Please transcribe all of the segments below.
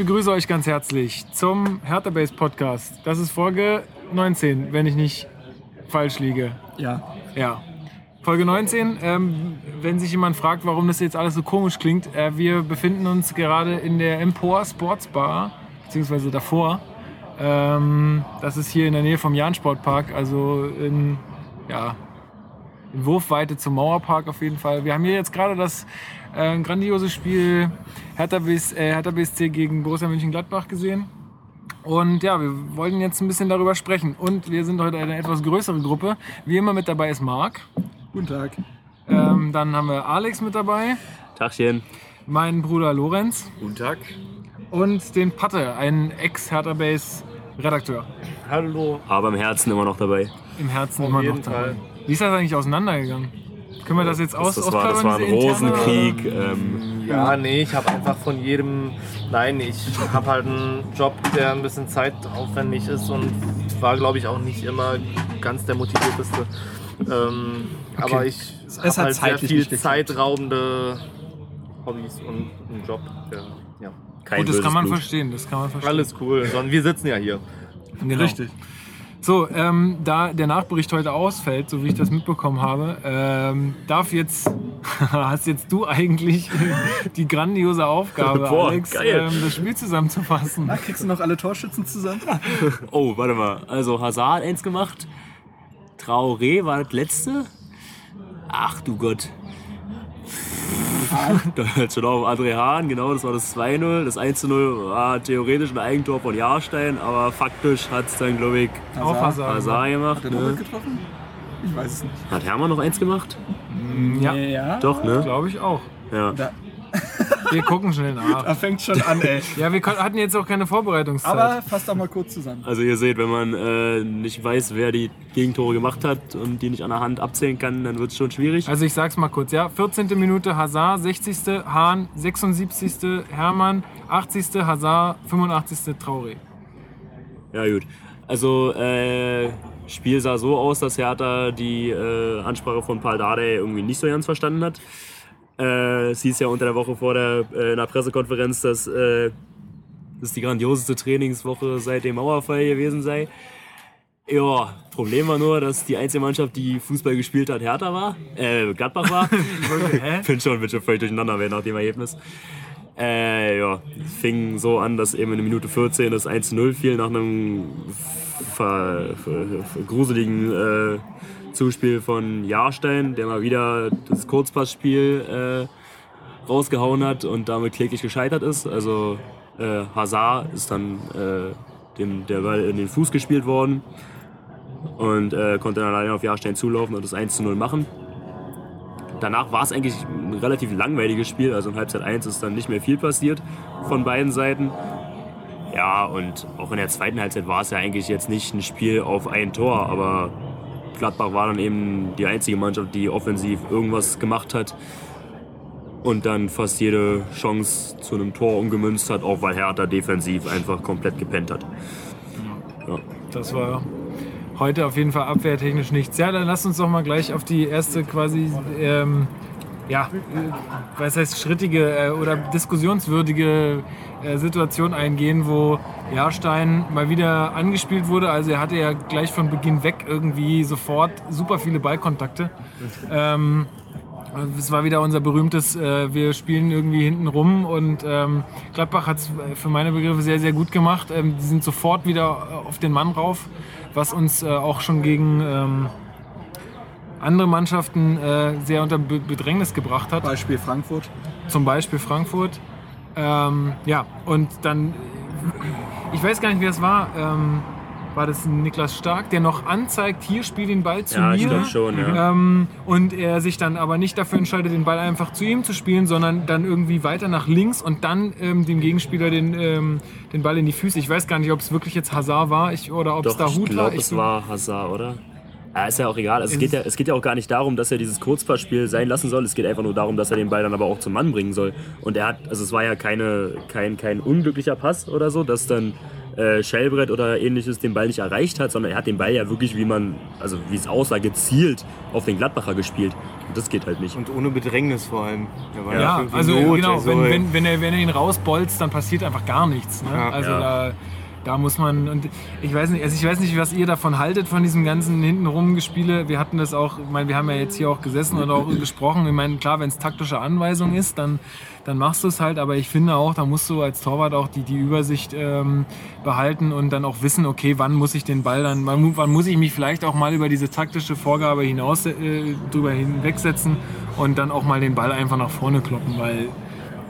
begrüße euch ganz herzlich zum Hertha Base Podcast. Das ist Folge 19, wenn ich nicht falsch liege. Ja. Ja. Folge 19. Ähm, wenn sich jemand fragt, warum das jetzt alles so komisch klingt, äh, wir befinden uns gerade in der Empor Sports Bar, beziehungsweise davor. Ähm, das ist hier in der Nähe vom Jahn-Sportpark, also in, ja, in Wurfweite zum Mauerpark auf jeden Fall. Wir haben hier jetzt gerade das äh, grandiose Spiel Hertha, BS, äh, Hertha BSC gegen Borussia Mönchengladbach gesehen. Und ja, wir wollen jetzt ein bisschen darüber sprechen. Und wir sind heute eine etwas größere Gruppe. Wie immer mit dabei ist Marc. Guten Tag. Ähm, dann haben wir Alex mit dabei, Tagchen. meinen Bruder Lorenz Guten Tag. und den Patte, einen Ex-Hertha Base Redakteur. Hallo. Aber im Herzen immer noch dabei. Im Herzen Auf immer noch dabei. Fall. Wie ist das eigentlich auseinandergegangen? Können wir das jetzt aus Das, das, war, das war ein Rosenkrieg. Ähm, Ja, nee, ich habe einfach von jedem. Nein, ich habe halt einen Job, der ein bisschen zeitaufwendig ist und war, glaube ich, auch nicht immer ganz der motivierteste. Ähm, Aber ich Es habe hat halt sehr viel zeitraubende Hobbys und einen Job. Der, ja. kein Gut, das kann man Blut. verstehen, das kann man verstehen. Alles cool. Sondern wir sitzen ja hier. Genau. So, ähm, da der Nachbericht heute ausfällt, so wie ich das mitbekommen habe, ähm, darf jetzt, hast jetzt du eigentlich die grandiose Aufgabe, Boah, Alex, ähm, das Spiel zusammenzufassen. Na, kriegst du noch alle Torschützen zusammen? Oh, warte mal. Also Hazard hat eins gemacht. Traoré war das letzte. Ach du Gott. Da hört schon auf André Hahn, genau, das war das 2-0. Das 1-0 war theoretisch ein Eigentor von Jahrstein, aber faktisch hat es dann, glaube ich, Auf Hazard. Hazard gemacht. Hat er Norbert Ne? getroffen? Ich weiß es nicht. Hat Hermann noch eins gemacht? Ja, Ja. Doch, ne? glaube ich auch. Ja. Da, Wir gucken schnell da nach. fängt schon an, ey. Ja, wir hatten jetzt auch keine Vorbereitungszeit. Aber fass doch mal kurz zusammen. Also ihr seht, wenn man äh, nicht weiß, wer die Gegentore gemacht hat und die nicht an der Hand abzählen kann, dann wird es schon schwierig. Also ich sag's mal kurz, ja. 14. Minute Hazard, 60. Hahn, 76. Hermann, 80. Hazard, 85. Traoré. Ja gut. Also äh, Spiel sah so aus, dass Hertha die äh, Ansprache von Paul Dardai irgendwie nicht so ganz verstanden hat. Äh, es hieß ja unter der Woche vor der äh, in der Pressekonferenz, dass äh, das die grandioseste Trainingswoche seit dem Mauerfall gewesen sei. Ja, Problem war nur, dass die einzige Mannschaft, die Fußball gespielt hat, Hertha war, äh, Gladbach war. Hä? bin schon, bin schon völlig durcheinander wäre nach dem Ergebnis. Äh, ja, fing so an, dass eben in der Minute 14 das 1-0 fiel nach einem gruseligen äh, Zuspiel von Jahrstein, der mal wieder das Kurzpassspiel äh, rausgehauen hat und damit kläglich gescheitert ist. Also äh, Hazard ist dann äh, dem, der Ball in den Fuß gespielt worden und äh, konnte dann alleine auf Jahrstein zulaufen und das 1-0 machen. Danach war es eigentlich ein relativ langweiliges Spiel. Also in Halbzeit 1 ist dann nicht mehr viel passiert von beiden Seiten. Ja, und auch in der zweiten Halbzeit war es ja eigentlich jetzt nicht ein Spiel auf ein Tor, aber Gladbach war dann eben die einzige Mannschaft, die offensiv irgendwas gemacht hat und dann fast jede Chance zu einem Tor umgemünzt hat, auch weil Hertha defensiv einfach komplett gepennt hat. Ja. Das war heute auf jeden Fall abwehrtechnisch nichts. Ja, dann lasst uns doch mal gleich auf die erste quasi, ähm, ja, äh, was heißt schrittige äh, oder diskussionswürdige äh, Situation eingehen, wo Jahrstein mal wieder angespielt wurde. Also er hatte ja gleich von Beginn weg irgendwie sofort super viele Ballkontakte. Ähm, es war wieder unser berühmtes, äh, wir spielen irgendwie hinten rum und ähm, Gladbach hat es für meine Begriffe sehr, sehr gut gemacht. Ähm, die sind sofort wieder äh, auf den Mann rauf, was uns äh, auch schon gegen ähm, andere Mannschaften äh, sehr unter Be Bedrängnis gebracht hat. Beispiel Frankfurt. Zum Beispiel Frankfurt. Ähm, ja, und dann, ich weiß gar nicht, wie das war. Ähm, war das Niklas Stark, der noch anzeigt, hier spiel den Ball zu Ja, mir. ich glaube schon, ja. Ähm, und er sich dann aber nicht dafür entscheidet, den Ball einfach zu ihm zu spielen, sondern dann irgendwie weiter nach links und dann ähm, dem Gegenspieler den, ähm, den Ball in die Füße. Ich weiß gar nicht, ob es wirklich jetzt Hazard war ich, oder ob es da ich Hut war. glaube, es war Hazard, oder? Ja, ist ja auch egal. Also es, geht ja, es geht ja auch gar nicht darum, dass er dieses Kurzpassspiel sein lassen soll. Es geht einfach nur darum, dass er den Ball dann aber auch zum Mann bringen soll. Und er hat, also es war ja keine, kein, kein unglücklicher Pass oder so, dass dann äh, Schellbrett oder ähnliches den Ball nicht erreicht hat, sondern er hat den Ball ja wirklich, wie man, also wie es aussah, gezielt auf den Gladbacher gespielt. Und das geht halt nicht. Und ohne Bedrängnis vor allem. Ja, irgendwie also Not, genau, also, wenn, wenn, wenn, er, wenn er ihn rausbolzt, dann passiert einfach gar nichts. Ne? Ja. also Ja. da, da muss man, und ich weiß nicht, also ich weiß nicht, was ihr davon haltet, von diesem ganzen hintenrum Gespiele. Wir hatten das auch, ich meine, wir haben ja jetzt hier auch gesessen und auch gesprochen. Ich meine, klar, wenn es taktische Anweisung ist, dann, dann machst du es halt, aber ich finde auch, da musst du als Torwart auch die, die Übersicht ähm, behalten und dann auch wissen, okay, wann muss ich den Ball dann, wann, wann muss ich mich vielleicht auch mal über diese taktische Vorgabe hinaus äh, drüber hinwegsetzen und dann auch mal den Ball einfach nach vorne kloppen, weil,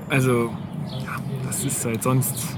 also, ja, das ist halt sonst.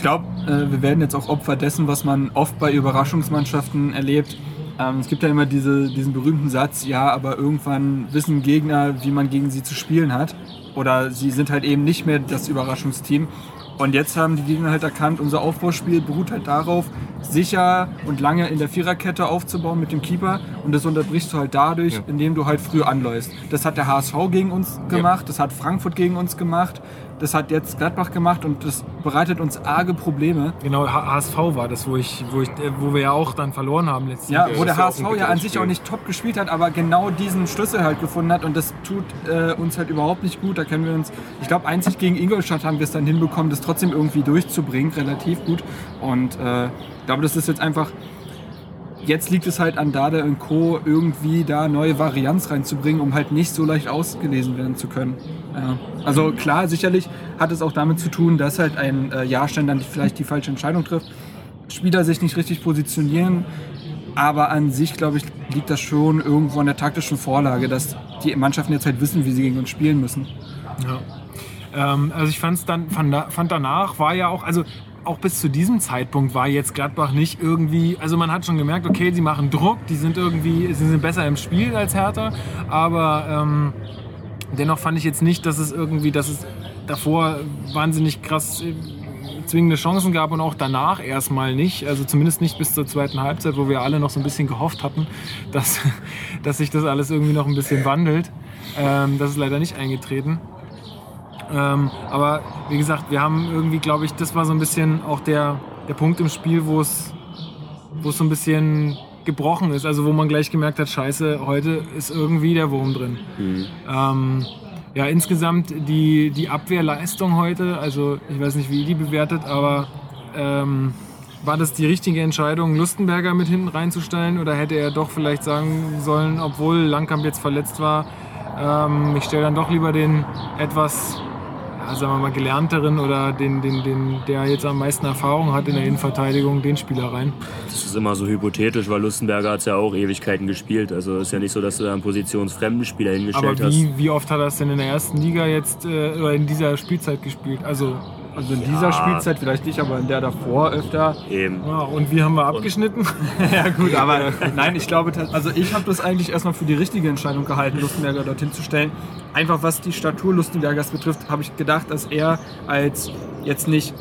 Ich glaube, äh, wir werden jetzt auch Opfer dessen, was man oft bei Überraschungsmannschaften erlebt. Ähm, es gibt ja immer diese, diesen berühmten Satz, ja, aber irgendwann wissen Gegner, wie man gegen sie zu spielen hat. Oder sie sind halt eben nicht mehr das Überraschungsteam. Und jetzt haben die Gegner halt erkannt, unser Aufbauspiel beruht halt darauf, sicher und lange in der Viererkette aufzubauen mit dem Keeper. Und das unterbrichst du halt dadurch, indem du halt früh anläufst. Das hat der HSV gegen uns gemacht, das hat Frankfurt gegen uns gemacht, das hat jetzt Gladbach gemacht und das bereitet uns arge Probleme. Genau, HSV war das, wo, ich, wo, ich, äh, wo wir ja auch dann verloren haben letztens. Ja, Ja, wo der HSV ja an sich auch nicht top gespielt hat, aber genau diesen Schlüssel halt gefunden hat und das tut äh, uns halt überhaupt nicht gut. Da können wir uns, ich glaube, einzig gegen Ingolstadt haben wir es dann hinbekommen, das trotzdem irgendwie durchzubringen, relativ gut. Und äh, ich glaube, das ist jetzt einfach, jetzt liegt es halt an Dada und Co. irgendwie da neue Varianz reinzubringen, um halt nicht so leicht ausgelesen werden zu können. Ja. Also klar, sicherlich hat es auch damit zu tun, dass halt ein äh, Jahrstein dann vielleicht die falsche Entscheidung trifft. Spieler sich nicht richtig positionieren. Aber an sich, glaube ich, liegt das schon irgendwo an der taktischen Vorlage, dass die Mannschaften jetzt halt wissen, wie sie gegen uns spielen müssen. Ja. Ähm, also ich fand's dann, fand, da- fand danach war ja auch, also auch bis zu diesem Zeitpunkt war jetzt Gladbach nicht irgendwie, also man hat schon gemerkt, okay, sie machen Druck, die sind irgendwie, sie sind besser im Spiel als Hertha, aber ähm, dennoch fand ich jetzt nicht, dass es irgendwie, dass es davor wahnsinnig krass äh, zwingende Chancen gab und auch danach erstmal nicht. Also zumindest nicht bis zur zweiten Halbzeit, wo wir alle noch so ein bisschen gehofft hatten, dass, dass sich das alles irgendwie noch ein bisschen wandelt. Ähm, das ist leider nicht eingetreten. Ähm, aber wie gesagt, wir haben irgendwie, glaube ich, das war so ein bisschen auch der, der Punkt im Spiel, wo es wo es so ein bisschen gebrochen ist. Also wo man gleich gemerkt hat, scheiße, heute ist irgendwie der Wurm drin. Ähm, ja, insgesamt die, die Abwehrleistung heute, also ich weiß nicht, wie ihr die bewertet, aber ähm, war das die richtige Entscheidung, Lustenberger mit hinten reinzustellen oder hätte er doch vielleicht sagen sollen, obwohl Langkamp jetzt verletzt war, ähm, ich stelle dann doch lieber den etwas, ja, sagen wir mal, gelernteren oder den, den, den, der jetzt am meisten Erfahrung hat in der Innenverteidigung, den Spieler rein. Das ist immer so hypothetisch, weil Lustenberger hat ja auch Ewigkeiten gespielt. Also ist ja nicht so, dass du da einen positionsfremden Spieler Aber hingestellt hast. wie, wie oft hat er es denn in der ersten Liga jetzt äh, oder in dieser Spielzeit gespielt? Also Also in dieser Spielzeit vielleicht nicht, aber in der davor öfter. Eben. Ja, und wie haben wir abgeschnitten? Ja gut, aber nein, ich glaube, also ich habe das eigentlich erstmal für die richtige Entscheidung gehalten, Lustenberger dorthin zu stellen. Einfach was die Statur Lustenbergers betrifft, habe ich gedacht, dass er als jetzt nicht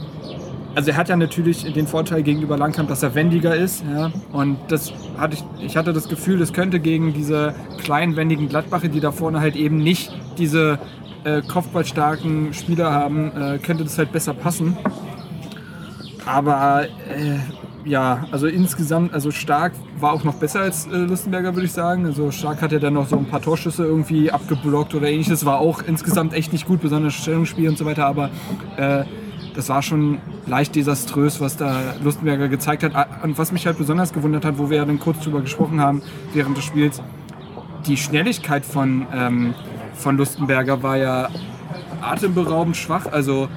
also er hat ja natürlich den Vorteil gegenüber Langkamp, dass er wendiger ist. Ja? Und das hatte ich, ich hatte das Gefühl, das könnte gegen diese kleinen, wendigen Gladbache, die da vorne halt eben nicht diese äh, kopfballstarken Spieler haben, äh, könnte das halt besser passen. Aber äh, ja, also insgesamt, also Stark war auch noch besser als äh, Lustenberger, würde ich sagen. Also Stark hat ja dann noch so ein paar Torschüsse irgendwie abgeblockt oder ähnliches. War auch insgesamt echt nicht gut, besonders Stellungsspiel und so weiter. Aber äh, das war schon leicht desaströs, was da Lustenberger gezeigt hat. Ah, Und was mich halt besonders gewundert hat, wo wir ja dann kurz drüber gesprochen haben während des Spiels, die Schnelligkeit von, ähm, von Lustenberger war ja atemberaubend schwach. Also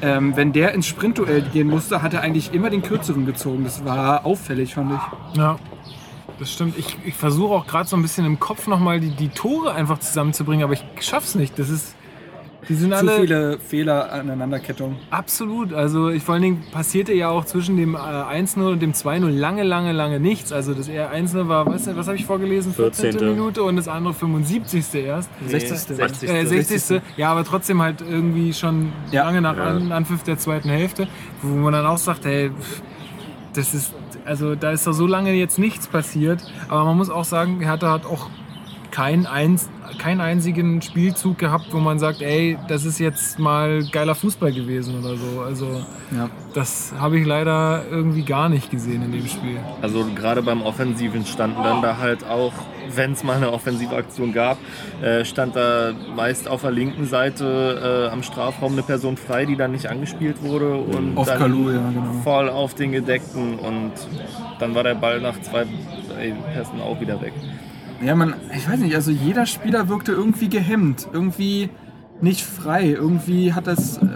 ähm, wenn der ins Sprintduell gehen musste, hat er eigentlich immer den kürzeren gezogen. Das war auffällig, fand ich. Ja, das stimmt. Ich, ich versuche auch gerade so ein bisschen im Kopf nochmal die, die Tore einfach zusammenzubringen, aber ich schaff's nicht. Das ist. Die sind Zu alle viele Fehler aneinanderkettung. absolut. Also ich, vor allen Dingen passierte ja auch zwischen dem äh, 1-0 und dem 2-0 lange, lange, lange nichts. Also das eher 1-0 war, was, was habe ich vorgelesen? 14. 14. Minute und das andere 75. erst. 60. 60. Äh, 60. Ja, aber trotzdem halt irgendwie schon Ja. lange nach Ja. An Anpfiff der zweiten Hälfte, wo man dann auch sagt, hey, pff, das ist, also da ist doch so lange jetzt nichts passiert. Aber man muss auch sagen, Hertha hat auch keinen, eins, keinen einzigen Spielzug gehabt, wo man sagt, ey, das ist jetzt mal geiler Fußball gewesen oder so. Also Ja. das habe ich leider irgendwie gar nicht gesehen in dem Spiel. Also gerade beim Offensiven standen dann da halt auch, wenn es mal eine offensive Aktion gab, äh, stand da meist auf der linken Seite äh, am Strafraum eine Person frei, die dann nicht angespielt wurde und Auf dann Kalu, ja, genau. voll auf den Gedeckten und dann war der Ball nach zwei Pässen auch wieder weg. Ja, man, ich weiß nicht, also jeder Spieler wirkte irgendwie gehemmt, irgendwie nicht frei, irgendwie hat das. Äh,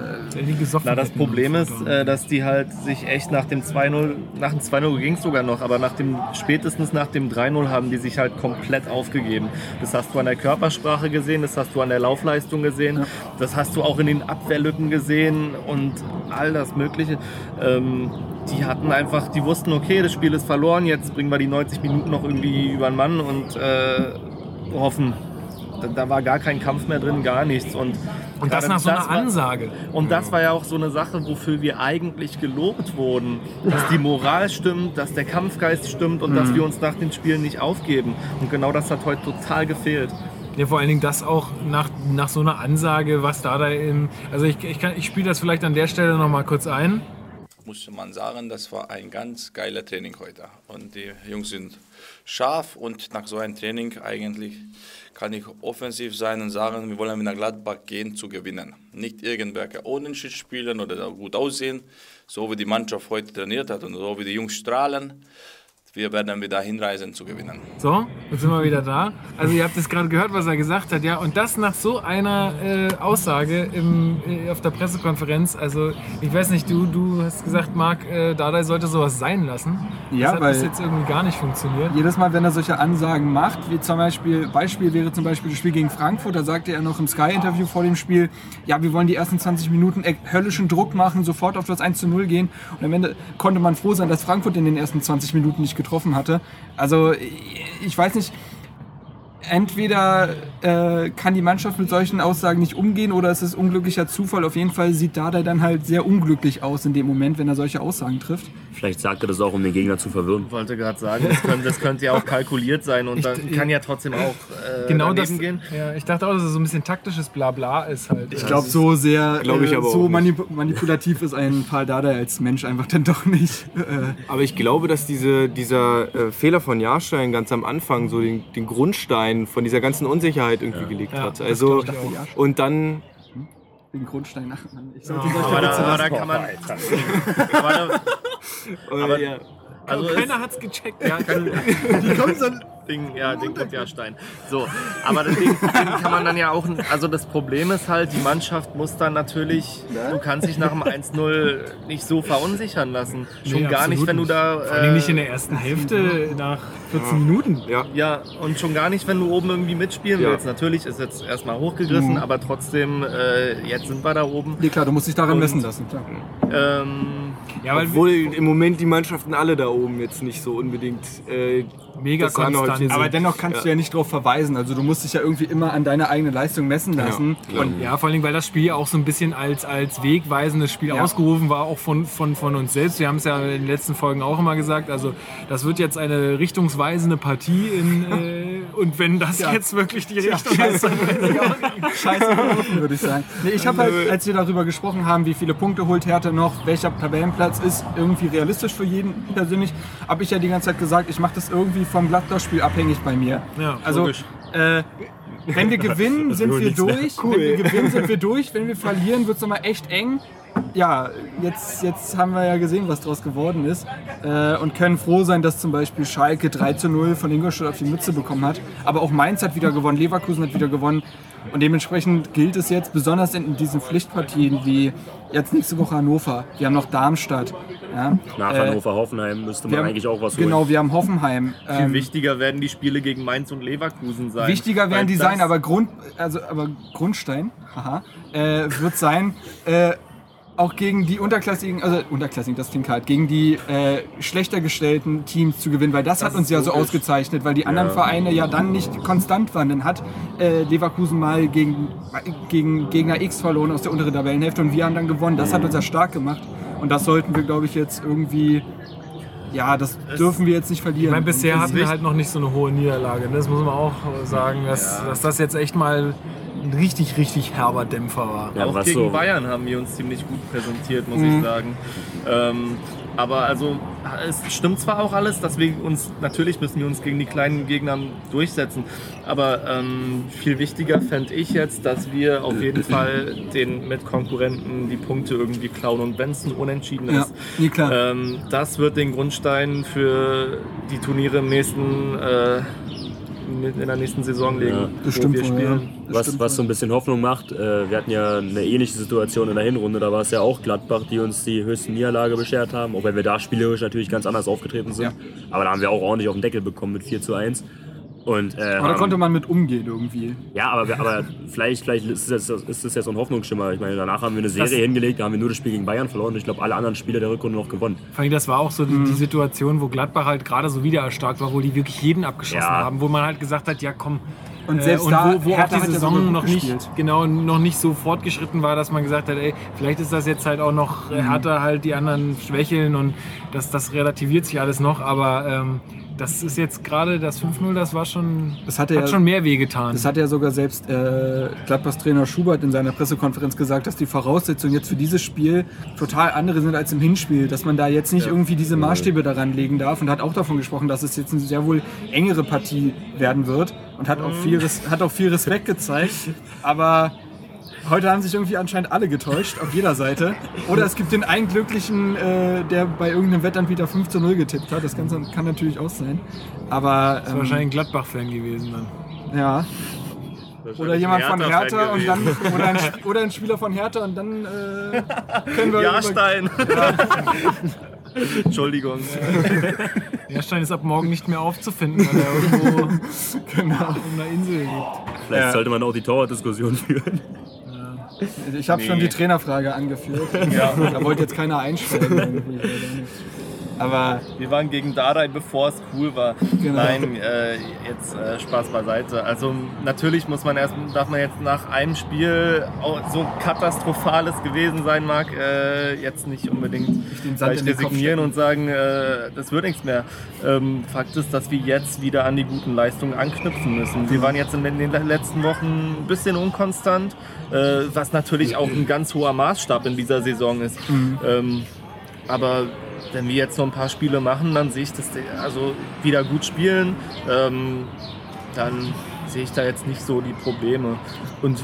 Na, das. Problem ist, äh, dass die halt sich echt nach dem 2-0, nach dem 2-0 ging es sogar noch, aber nach dem, spätestens nach dem 3-0 haben die sich halt komplett aufgegeben. Das hast du an der Körpersprache gesehen, das hast du an der Laufleistung gesehen, das hast du auch in den Abwehrlücken gesehen und all das Mögliche. Ähm, die hatten einfach, die wussten, okay, das Spiel ist verloren, jetzt bringen wir die 90 Minuten noch irgendwie über den Mann und äh, hoffen. Da, da war gar kein Kampf mehr drin, gar nichts. Und, Und das nach so einer war- Ansage. und das war ja auch so eine Sache, wofür wir eigentlich gelobt wurden. Dass die Moral stimmt, dass der Kampfgeist stimmt und dass wir uns nach den Spielen nicht aufgeben. Und genau das hat heute total gefehlt. Ja, vor allen Dingen das auch nach, nach so einer Ansage, was da da im. Also ich, ich, kann- ich spiele das vielleicht an der Stelle noch mal kurz ein. musste man sagen, das war ein ganz geiler Training heute. Und die Jungs sind scharf und nach so einem Training eigentlich kann ich offensiv sein und sagen, wir wollen mit nach Gladbach gehen zu gewinnen. Nicht irgendwelche Unentschieden spielen oder gut aussehen, so wie die Mannschaft heute trainiert hat und so wie die Jungs strahlen. Wir werden wieder hinreisen zu gewinnen. So, jetzt sind wir wieder da. Also ihr habt es gerade gehört, was er gesagt hat, ja. Und das nach so einer äh, Aussage im, äh, auf der Pressekonferenz. Also ich weiß nicht, du, du hast gesagt, Marc, äh, Dardai sollte sowas sein lassen. Ja, das hat weil- bis jetzt irgendwie gar nicht funktioniert. jedes Mal, wenn er solche Ansagen macht, wie zum Beispiel, Beispiel wäre zum Beispiel das Spiel gegen Frankfurt, da sagte er noch im Sky-Interview vor dem Spiel, ja, wir wollen die ersten 20 Minuten e- höllischen Druck machen, sofort auf das 1 zu 0 gehen. Und am Ende konnte man froh sein, dass Frankfurt in den ersten 20 Minuten nicht getroffen hatte. Also, ich weiß nicht, entweder äh, kann die Mannschaft mit solchen Aussagen nicht umgehen oder es ist unglücklicher Zufall. Auf jeden Fall sieht Dada dann halt sehr unglücklich aus in dem Moment, wenn er solche Aussagen trifft. Vielleicht sagt er das auch, um den Gegner zu verwirren. Ich wollte gerade sagen, das könnte, das könnte ja auch kalkuliert sein und dann kann ja trotzdem auch äh, Genau daneben das. gehen. Ja, ich dachte auch, dass es so ein bisschen taktisches Blabla ist halt. Ich glaube, so sehr Glaub ich äh, aber so manip manipulativ ist ein Paul Dada als Mensch einfach dann doch nicht. Äh, Aber ich glaube, dass diese, dieser äh, Fehler von Jahrstein ganz am Anfang so den, den Grundstein von dieser ganzen Unsicherheit irgendwie gelegt Ja, hat. Also und dann den Grundstein nach. Ich sollte Aber da, aber da kann man. Aber aber, ja. Also ist, Keiner hat's gecheckt. Ja, Die kommt so ein Ding, ja, Ding und ja Stein. So, aber das Ding, Ding kann man dann ja auch, also das Problem ist halt, die Mannschaft muss dann natürlich, du kannst dich nach dem 1-0 nicht so verunsichern lassen. Schon Nee, gar nicht, wenn du da, Vor allem nicht in äh, der ersten Hälfte nach 14 Minuten. ja. ja, und schon gar nicht, wenn du oben irgendwie mitspielen Ja. willst. Natürlich ist jetzt erstmal hochgegriffen, aber trotzdem, äh, jetzt sind wir da oben. Nee, klar, du musst dich daran Und- messen lassen. Klar. Ähm, Ja, weil Obwohl im Moment die Mannschaften alle da oben jetzt nicht so unbedingt äh, mega konstant. Aber dennoch kannst du ja nicht darauf verweisen. Also du musst dich ja irgendwie immer an deine eigene Leistung messen lassen. Und ja, vor allem, weil das Spiel auch so ein bisschen als, als wegweisendes Spiel Ja. ausgerufen war, auch von, von, von uns selbst. Wir haben es ja in den letzten Folgen auch immer gesagt. Also, das wird jetzt eine richtungsweisende Partie. In, äh, und wenn das Ja. jetzt wirklich die Richtung ist, dann Scheiße gelaufen, würde ich sagen. Nee, ich habe halt, als wir darüber gesprochen haben, wie viele Punkte holt Hertha noch, welcher Tabellenplatz ist irgendwie realistisch für jeden persönlich, habe ich ja die ganze Zeit gesagt, ich mache das irgendwie vom Gladbach-Spiel abhängig bei mir. Ja, also, äh, wenn wir gewinnen, sind wir durch. Cool. Wenn wir gewinnen, sind wir durch. Wenn wir verlieren, wird es nochmal echt eng. ja, jetzt, jetzt haben wir ja gesehen, was daraus geworden ist äh, und können froh sein, dass zum Beispiel Schalke 3 zu 0 von Ingolstadt auf die Mütze bekommen hat. Aber auch Mainz hat wieder gewonnen, Leverkusen hat wieder gewonnen. Und dementsprechend gilt es jetzt, besonders in diesen Pflichtpartien wie jetzt nächste Woche Hannover, wir haben noch Darmstadt. Ja, Nach Äh, Hannover, Hoffenheim müsste man haben- eigentlich auch was holen. Genau, wir haben Hoffenheim. Viel Ähm, wichtiger werden die Spiele gegen Mainz und Leverkusen sein. Wichtiger werden die sein, aber, Grund, also, aber Grundstein haha, äh, wird sein, äh, auch gegen die unterklassigen, also unterklassigen, das klingt hart, gegen die äh, schlechter gestellten Teams zu gewinnen, weil das, hat ist uns ja so ausgezeichnet, weil die anderen Vereine ja dann nicht konstant waren. Dann hat äh, Leverkusen mal gegen, gegen Gegner X verloren aus der unteren Tabellenhälfte und wir haben dann gewonnen. Das hat uns ja stark gemacht und das sollten wir, glaube ich, jetzt irgendwie, ja, das dürfen wir jetzt nicht verlieren. Ich meine, bisher hatten wir halt noch nicht so eine hohe Niederlage. Das muss man auch sagen, dass, dass das jetzt echt mal ein richtig, richtig herber Dämpfer war. Ja, auch gegen so- Bayern haben wir uns ziemlich gut präsentiert, muss Mhm. ich sagen. Ähm, aber also es stimmt zwar auch alles, dass wir uns natürlich müssen wir uns gegen die kleinen Gegner durchsetzen, aber ähm, viel wichtiger fände ich jetzt, dass wir auf jeden Fall den Mitkonkurrenten die Punkte irgendwie klauen und wenn es ein Unentschieden Ja, ist, nee, klar. ähm, das wird den Grundstein für die Turniere im nächsten äh, in der nächsten Saison legen, Ja, das wo stimmt wir spielen. ja. Was, stimmt was so ein bisschen Hoffnung macht, äh, wir hatten ja eine ähnliche Situation in der Hinrunde, da war es ja auch Gladbach, die uns die höchste Niederlage beschert haben, auch wenn wir da spielerisch natürlich ganz anders aufgetreten sind. Ja. Aber da haben wir auch ordentlich auf den Deckel bekommen mit 4 zu 1. Und, äh, Aber da haben- konnte man mit umgehen irgendwie. ja, aber, aber vielleicht, vielleicht ist das, ist das ja so ein Hoffnungsschimmer. Ich meine, danach haben wir eine Serie Das- hingelegt, da haben wir nur das Spiel gegen Bayern verloren und ich glaube, alle anderen Spiele der Rückrunde noch gewonnen. Vor allem, das war auch so die, die Situation, wo Gladbach halt gerade so wieder erstarkt war, wo die wirklich jeden abgeschossen Ja. haben, wo man halt gesagt hat, ja komm. Und äh, selbst und da, wo, wo auch die Saison noch nicht, gespielt. genau, noch nicht so fortgeschritten war, dass man gesagt hat, ey, vielleicht ist das jetzt halt auch noch Mhm. äh, härter halt die anderen schwächeln und das, das relativiert sich alles noch, aber ähm, das ist jetzt gerade das 5-0, das war schon, Das hat ja- schon mehr wehgetan. Das hat ja sogar selbst äh, Gladbachs Trainer Schubert in seiner Pressekonferenz gesagt, dass die Voraussetzungen jetzt für dieses Spiel total andere sind als im Hinspiel. Dass man da jetzt nicht irgendwie diese Maßstäbe daran legen darf und hat auch davon gesprochen, dass es jetzt eine sehr wohl engere Partie werden wird und hat auch viel, Res hat auch viel Respekt gezeigt. Aber heute haben sich irgendwie anscheinend alle getäuscht, auf jeder Seite. Oder es gibt den einen Glücklichen, äh, der bei irgendeinem Wettanbieter 5 zu 0 getippt hat. Das kann, kann natürlich auch sein. Aber das ist ähm, wahrscheinlich ein Gladbach-Fan gewesen dann. ja, oder jemand von Hertha und dann oder ein, oder ein Spieler von Hertha und dann äh, können wir über, Jahrstein. Entschuldigung. Jahrstein ist ab morgen nicht mehr aufzufinden, weil er irgendwo genau. auf einer Insel liegt. Vielleicht Ja. sollte man auch die Torwartdiskussion führen. Ich habe schon die Trainerfrage angeführt. Ja. Da wollte jetzt keiner einsteigen. Aber Wir waren gegen Dardai, bevor es cool war. Genau. Nein, äh, jetzt äh, Spaß beiseite. Also natürlich muss man erst, darf man jetzt nach einem Spiel, auch so katastrophales gewesen sein mag, äh, jetzt nicht unbedingt gleich resignieren und sagen, äh, das wird nichts mehr. Ähm, Fakt ist, dass wir jetzt wieder an die guten Leistungen anknüpfen müssen. Wir waren jetzt in den letzten Wochen ein bisschen unkonstant, äh, was natürlich auch ein ganz hoher Maßstab in dieser Saison ist. Ähm, aber wenn wir jetzt noch ein paar Spiele machen, dann sehe ich das also wieder gut spielen. Ähm, dann sehe ich da jetzt nicht so die Probleme. Und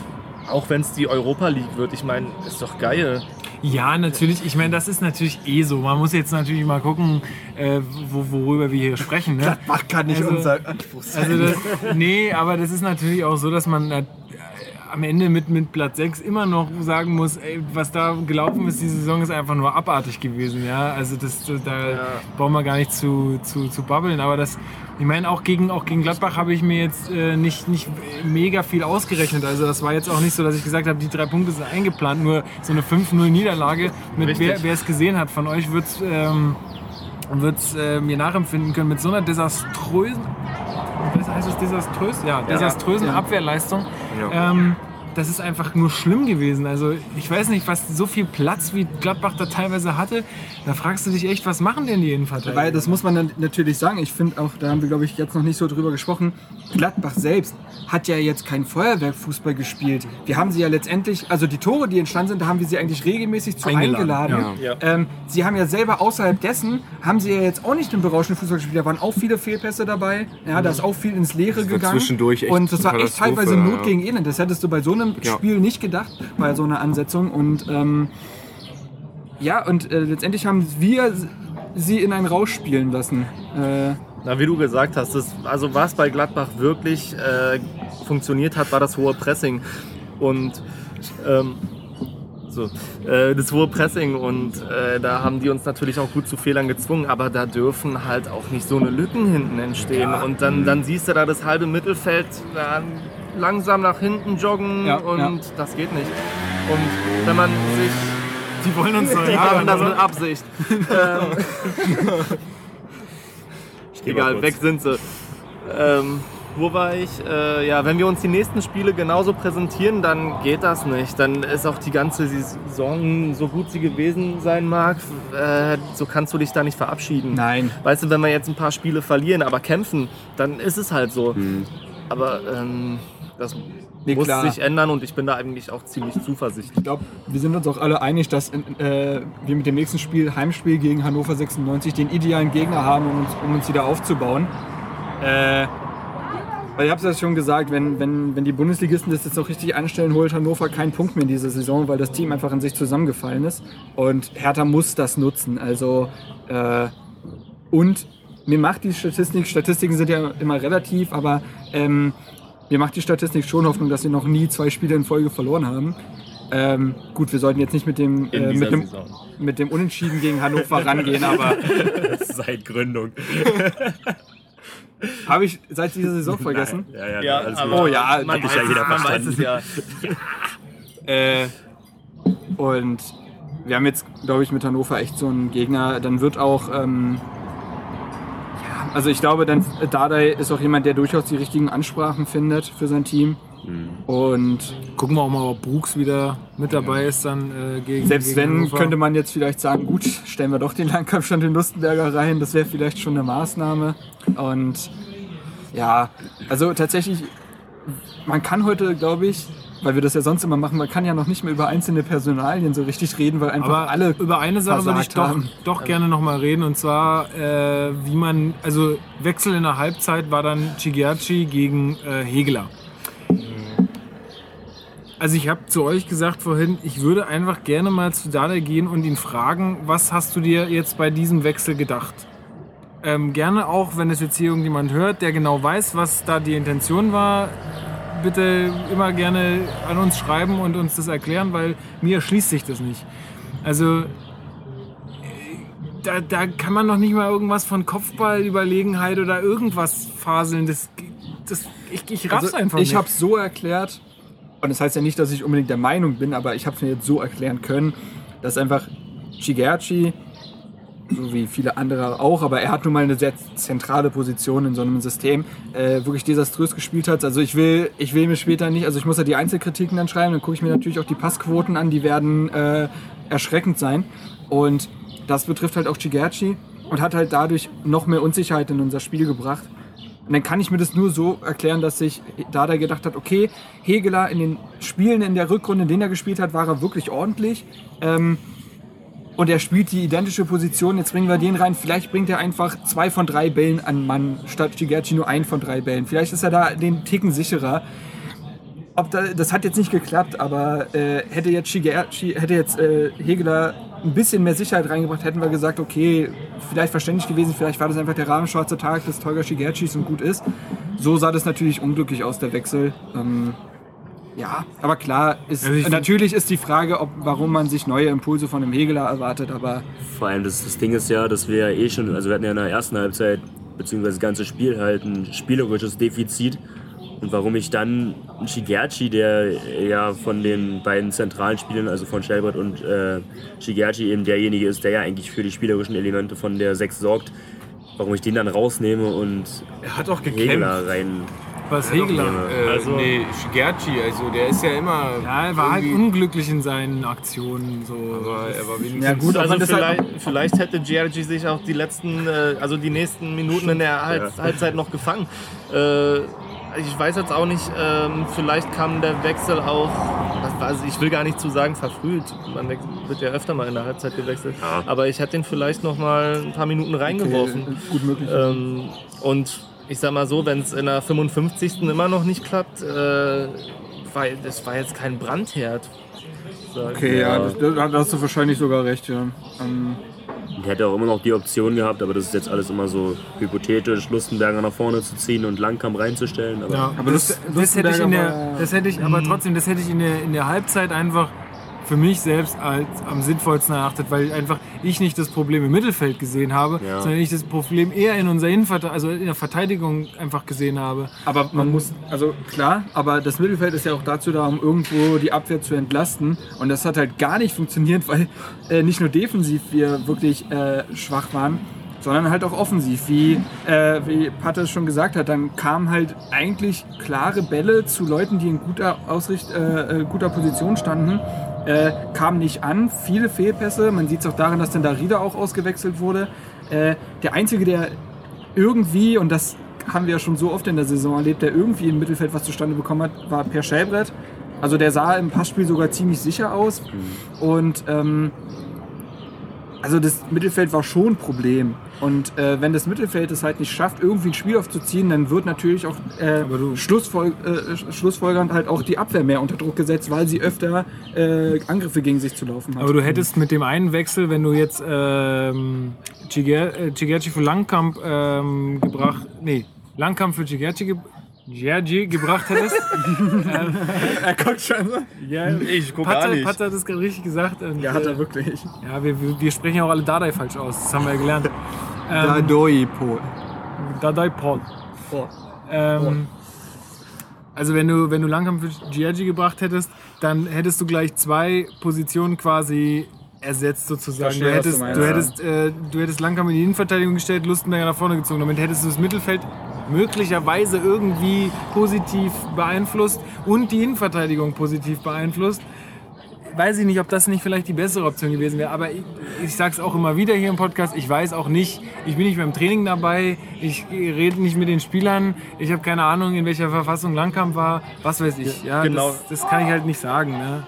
auch wenn es die Europa League wird, ich meine, ist doch geil. Ja, natürlich. Ich meine, das ist natürlich eh so. Man muss jetzt natürlich mal gucken, äh, wo, worüber wir hier sprechen. Ne? Gladbach kann nicht Also- unser Anspruch sein. Also das, nee, aber das ist natürlich auch so, dass man am Ende mit, mit Platz 6 immer noch sagen muss, ey, was da gelaufen ist, die Saison ist einfach nur abartig gewesen. Ja? Also das, da brauchen wir gar nicht zu, zu, zu babbeln. Aber das, ich meine, auch gegen, auch gegen Gladbach habe ich mir jetzt äh, nicht, nicht mega viel ausgerechnet. Also das war jetzt auch nicht so, dass ich gesagt habe, die drei Punkte sind eingeplant. Nur so eine 5-0-Niederlage, mit Richtig. wer, wer es gesehen hat von euch, wird es ähm, wird's, äh, mir nachempfinden können mit so einer desaströsen was heißt es desaströs? Ja, desaströsen Ja. Abwehrleistung. Ähm, das ist einfach nur schlimm gewesen. Also ich weiß nicht, was so viel Platz wie Gladbach da teilweise hatte. Da fragst du dich echt, was machen denn die Innenverteidiger? Weil das muss man dann natürlich sagen. Ich finde auch, da haben wir glaube ich jetzt noch nicht so drüber gesprochen. Gladbach selbst hat ja jetzt kein Feuerwerkfußball gespielt. Wir haben sie ja letztendlich, also die Tore, die entstanden sind, da haben wir sie eigentlich regelmäßig zu Eingeladen, eingeladen. ja. Ähm, sie haben ja selber außerhalb dessen, haben sie ja jetzt auch nicht den berauschenden Fußball gespielt. Da waren auch viele Fehlpässe dabei. Ja, da ist auch viel ins Leere gegangen. zwischendurch echt Und das war echt teilweise Not ja. gegen Elend. Das hättest du bei so einem Ja. Spiel nicht gedacht, bei so einer Ansetzung. Und ähm, Ja, und äh, letztendlich haben wir sie in ein Rausch spielen lassen. Äh, Na, wie du gesagt hast, das, also was bei Gladbach wirklich äh, funktioniert hat, war das hohe Pressing. Und ähm, so, äh, das hohe Pressing und äh, da haben die uns natürlich auch gut zu Fehlern gezwungen, aber da dürfen halt auch nicht so eine Lücken hinten entstehen. Und dann, dann siehst du da das halbe Mittelfeld da langsam nach hinten joggen Ja, und ja. das geht nicht. Und wenn man sich Die wollen uns die haben, das mit Absicht. ähm, egal, weg sind sie. Ähm, wo war ich? Äh, ja, wenn wir uns die nächsten Spiele genauso präsentieren, dann geht das nicht. Dann ist auch die ganze Saison, so gut sie gewesen sein mag, äh, so kannst du dich da nicht verabschieden. Nein. Weißt du, wenn wir jetzt ein paar Spiele verlieren, aber kämpfen, dann ist es halt so. Aber ähm, das Nee, muss klar. sich ändern und ich bin da eigentlich auch ziemlich zuversichtlich. Ich glaube, wir sind uns auch alle einig, dass äh, wir mit dem nächsten Spiel, Heimspiel gegen Hannover 96, den idealen Gegner haben, um uns, um uns wieder aufzubauen. Äh, weil ich habe es ja schon gesagt, wenn, wenn, wenn die Bundesligisten das jetzt auch richtig anstellen, holt Hannover keinen Punkt mehr in dieser Saison, weil das Team einfach in sich zusammengefallen ist. Und Hertha muss das nutzen. Also äh, und mir macht die Statistik, Statistiken sind ja immer relativ, aber ähm, mir macht die Statistik schon Hoffnung, dass wir noch nie zwei Spiele in Folge verloren haben. Ähm, gut, wir sollten jetzt nicht mit dem, äh, mit dem, mit dem Unentschieden gegen Hannover rangehen, aber Seit Gründung. habe ich seit dieser Saison vergessen. Ja, ja, Ja, alles aber gut. Oh ja, man, weiß, ja jeder man weiß verstanden. es ja. Äh, und wir haben jetzt, glaube ich, mit Hannover echt so einen Gegner. Dann wird auch, ähm, ja, also ich glaube, dann Dardai ist auch jemand, der durchaus die richtigen Ansprachen findet für sein Team. Und Gucken wir auch mal, ob Brooks wieder mit dabei ist dann äh, gegen selbst gegen wenn, Hannover. könnte man jetzt vielleicht sagen, gut, stellen wir doch den Langkampfstand in Lustenberger rein. Das wäre vielleicht schon eine Maßnahme. Und ja, also tatsächlich, man kann heute, glaube ich, weil wir das ja sonst immer machen, man kann ja noch nicht mehr über einzelne Personalien so richtig reden, weil einfach Aber alle über eine Sache würde ich doch, haben. doch gerne nochmal reden. Und zwar, äh, wie man, also Wechsel in der Halbzeit war dann Chigiachi gegen äh, Hegeler. Also ich habe zu euch gesagt vorhin, ich würde einfach gerne mal zu Dada gehen und ihn fragen, was hast du dir jetzt bei diesem Wechsel gedacht? Ähm, gerne auch, wenn es jetzt hier irgendjemand hört, der genau weiß, was da die Intention war, bitte immer gerne an uns schreiben und uns das erklären, weil mir erschließt sich das nicht. Also äh, da, da kann man doch nicht mal irgendwas von Kopfballüberlegenheit oder irgendwas faseln. Das, das, ich, ich raff's Also, einfach ich nicht. habe es so erklärt, und das heißt ja nicht, dass ich unbedingt der Meinung bin, aber ich habe es mir jetzt so erklären können, dass einfach Shigeachi, so wie viele andere auch, aber er hat nun mal eine sehr zentrale Position in so einem System, äh, wirklich desaströs gespielt hat. Also ich will, ich will mir später nicht, also ich muss ja die Einzelkritiken dann schreiben, dann gucke ich mir natürlich auch die Passquoten an, die werden äh, erschreckend sein. Und das betrifft halt auch Shigeachi und hat halt dadurch noch mehr Unsicherheit in unser Spiel gebracht. Und dann kann ich mir das nur so erklären, dass sich Dada gedacht hat, okay, Hegeler in den Spielen in der Rückrunde, in denen er gespielt hat, war er wirklich ordentlich. Ähm, und er spielt die identische Position, jetzt bringen wir den rein. Vielleicht bringt er einfach zwei von drei Bällen an Mann, statt Shigechi nur ein von drei Bällen. Vielleicht ist er da den Ticken sicherer. Ob da, das hat jetzt nicht geklappt, aber äh, hätte jetzt Shigechi, hätte jetzt äh, Hegeler ein bisschen mehr Sicherheit reingebracht, hätten wir gesagt, okay, vielleicht verständlich gewesen, vielleicht war das einfach der rahmenschwarze Tag des Tolga Shigechis und gut ist. So sah das natürlich unglücklich aus, der Wechsel. Ähm, ja, aber klar, ist, Also natürlich ist die Frage, ob, warum man sich neue Impulse von einem Hegeler erwartet, aber Vor allem das, das Ding ist ja, dass wir eh schon, also wir hatten ja in der ersten Halbzeit, beziehungsweise das ganze Spiel halt ein spielerisches Defizit. Und warum ich dann einen Shigerchi, der ja von den beiden zentralen Spielern, also von Shelbert und äh, Shigerchi eben derjenige ist, der ja eigentlich für die spielerischen Elemente von der Sechs sorgt, warum ich den dann rausnehme und Er hat auch gekämpft. Hegeler rein. Was Hegeler. Äh, Also- nee, Shigerchi, also der ist ja immer. Ja, er war halt unglücklich in seinen Aktionen. So. Aber er war wenigstens. Ja, gut, Also halt vielleicht, vielleicht hätte GRG sich auch die letzten, äh, also die nächsten Minuten in der Halb Halbzeit noch gefangen. Äh, ich weiß jetzt auch nicht, ähm, vielleicht kam der Wechsel auch, was weiß ich, will gar nicht zu sagen verfrüht. Man wird ja öfter mal in der Halbzeit gewechselt. Ja. Aber ich hätte ihn vielleicht noch mal ein paar Minuten reingeworfen. Okay, gut möglich. Ähm, und ich sag mal so, wenn es in der 55. immer noch nicht klappt, äh, weil das war jetzt kein Brandherd. Okay, ja, das, da hast du wahrscheinlich sogar recht, ja. Ähm, Und hätte auch immer noch die Option gehabt, aber das ist jetzt alles immer so hypothetisch, Lustenberger nach vorne zu ziehen und Langkamp reinzustellen. Aber Ja, Aber das, das hätte ich in Lustenberger der, das hätte ich, aber trotzdem, das hätte ich in der, in der Halbzeit einfach für mich selbst als am sinnvollsten erachtet, weil einfach ich nicht das Problem im Mittelfeld gesehen habe, Ja. sondern ich das Problem eher in unserer Innenverte also in der Verteidigung einfach gesehen habe. aber man muss, also klar, aber das Mittelfeld ist ja auch dazu da, um irgendwo die Abwehr zu entlasten. Und das hat halt gar nicht funktioniert, weil äh, nicht nur defensiv wir wirklich äh, schwach waren, sondern halt auch offensiv. Wie, äh, wie Patte schon gesagt hat, dann kamen halt eigentlich klare Bälle zu Leuten, die in guter, Ausricht, äh, äh, guter Position standen. Äh, kamen nicht an, viele Fehlpässe. Man sieht es auch daran, dass dann Darida auch ausgewechselt wurde. Äh, der Einzige, der irgendwie, und das haben wir ja schon so oft in der Saison erlebt, der irgendwie im Mittelfeld was zustande bekommen hat, war Per Schellbrett. Also der sah im Passspiel sogar ziemlich sicher aus. Und ähm, also das Mittelfeld war schon ein Problem. Und äh, wenn das Mittelfeld es halt nicht schafft, irgendwie ein Spiel aufzuziehen, dann wird natürlich auch äh, Schlussfol äh, schlussfolgernd halt auch die Abwehr mehr unter Druck gesetzt, weil sie öfter äh, Angriffe gegen sich zu laufen hat. Aber du hättest mit dem einen Wechsel, wenn du jetzt ähm, äh, Cigerci für Langkamp ähm, gebracht, nee, Langkamp für Cigerci ge Giorgi gebracht hättest. er guckt schon so. ja, Ich guck Patzer, gar nicht. Patzer hat das gerade richtig gesagt. Und, Ja, hat er wirklich. Ja, wir, wir, wir sprechen ja auch alle Dadai falsch aus. Das haben wir ja gelernt. Da Ähm, doi Pol. Dadai Paul. Ähm, also wenn du, wenn du Langkamp für Giorgi gebracht hättest, dann hättest du gleich zwei Positionen quasi ersetzt sozusagen. Du Verstehe, was hättest, du du, hättest, äh, du hättest Langkamp in die Innenverteidigung gestellt, Lustenberger nach vorne gezogen. Damit hättest du das Mittelfeld möglicherweise irgendwie positiv beeinflusst und die Innenverteidigung positiv beeinflusst. Weiß ich nicht, ob das nicht vielleicht die bessere Option gewesen wäre, aber ich, ich sage es auch immer wieder hier im Podcast, ich weiß auch nicht, ich bin nicht beim Training dabei, ich rede nicht mit den Spielern, ich habe keine Ahnung, in welcher Verfassung Langkamp war, was weiß ich. Ja, Genau. das, das kann ich halt nicht sagen. Ne?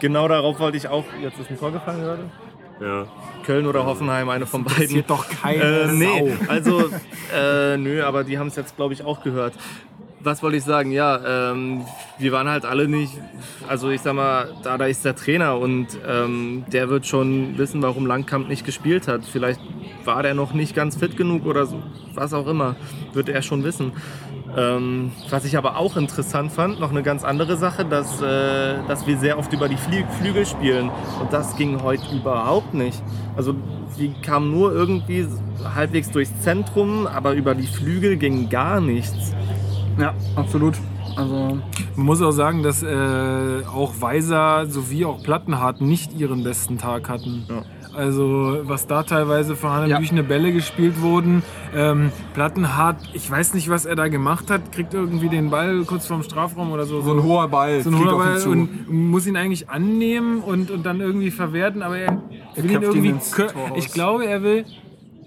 Genau darauf wollte ich auch. Jetzt ist ein Tor gefallen gerade. ja. Köln oder Hoffenheim, eine von beiden. Interessiert doch keine Äh, nee, Sau. also, äh, nö, aber die haben es jetzt, glaube ich, auch gehört. Was wollte ich sagen? Ja, ähm, wir waren halt alle nicht, also ich sag mal, da, da ist der Trainer und ähm, der wird schon wissen, warum Langkamp nicht gespielt hat. Vielleicht war der noch nicht ganz fit genug oder so, was auch immer, wird er schon wissen. Ähm, was ich aber auch interessant fand, noch eine ganz andere Sache, dass, äh, dass wir sehr oft über die Flie Flügel spielen. Und das ging heute überhaupt nicht. Also die kamen nur irgendwie halbwegs durchs Zentrum, aber über die Flügel ging gar nichts. Ja, absolut. Also Man muss auch sagen, dass äh, auch Weiser sowie auch Plattenhardt nicht ihren besten Tag hatten. Also was da teilweise von Hanne Ja. Büchner Bälle gespielt wurden. Ähm, Plattenhardt, ich weiß nicht, was er da gemacht hat, kriegt irgendwie den Ball kurz vorm Strafraum oder so. so ein hoher Ball. so ein hoher ihn Ball zu. und muss ihn eigentlich annehmen und, und dann irgendwie verwerten, aber er will ihn ihn irgendwie. Tor Ich glaube, er will.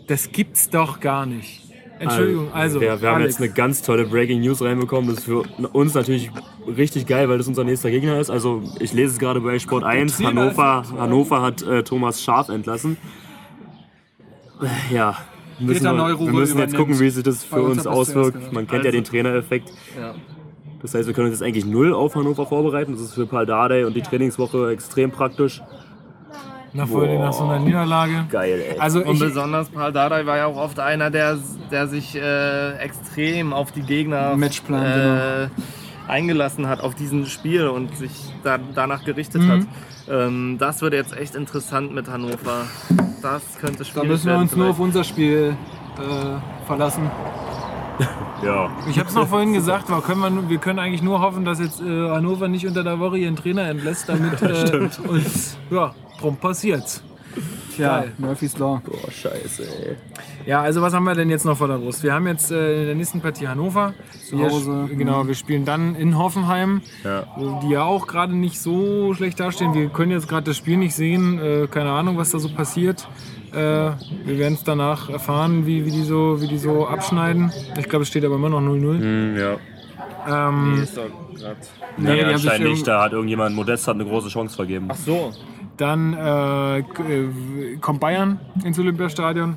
Das gibt's doch gar nicht. Entschuldigung, also. wir, wir haben Alex. jetzt eine ganz tolle Breaking News reinbekommen. Das ist für uns natürlich richtig geil, weil das unser nächster Gegner ist. Also ich lese es gerade bei Sport 1. Trainer Hannover, Hannover hat äh, Thomas Scharf entlassen. Ja, wir müssen, wir Neururer müssen jetzt gucken, wie sich das für uns auswirkt. Man kennt ja Also- den Trainereffekt. Ja. Das heißt, wir können uns jetzt eigentlich null auf Hannover vorbereiten. Das ist für Paul Dardai und die Trainingswoche extrem praktisch. Nach, vorher, nach so einer Niederlage. Geil, ey. Also Und ich, besonders Paul Dardai war ja auch oft einer, der, der sich äh, extrem auf die Gegner Matchplan, äh, eingelassen hat, auf diesen Spiel und sich da, danach gerichtet Mhm. hat. Ähm, das wird jetzt echt interessant mit Hannover. Das könnte Da schwierig müssen wir werden uns nur auf vielleicht. unser Spiel äh, verlassen. ja. Ich habe es noch vorhin gesagt, wir können, wir, wir können eigentlich nur hoffen, dass jetzt äh, Hannover nicht unter der Woche ihren Trainer entlässt, damit äh, uns ja, prompt passiert's. Tja, Geil. Murphy's Law. Boah, scheiße, ey. Ja, also was haben wir denn jetzt noch vor der Brust? Wir haben jetzt äh, in der nächsten Partie Hannover. Wir, Hause. Genau, wir spielen dann in Hoffenheim, Ja. wo die ja auch gerade nicht so schlecht dastehen. Wir können jetzt gerade das Spiel nicht sehen. Äh, keine Ahnung, was da so passiert. Äh, wir werden es danach erfahren, wie, wie, die so, wie die so abschneiden. Ich glaube, es steht aber immer noch 0-0. Hm, ja. Ähm, Ist doch grad- Nee, sich anscheinend nicht. Da hat irgendjemand, Modest hat eine große Chance vergeben. Ach so. Dann äh, äh, kommt Bayern ins Olympiastadion.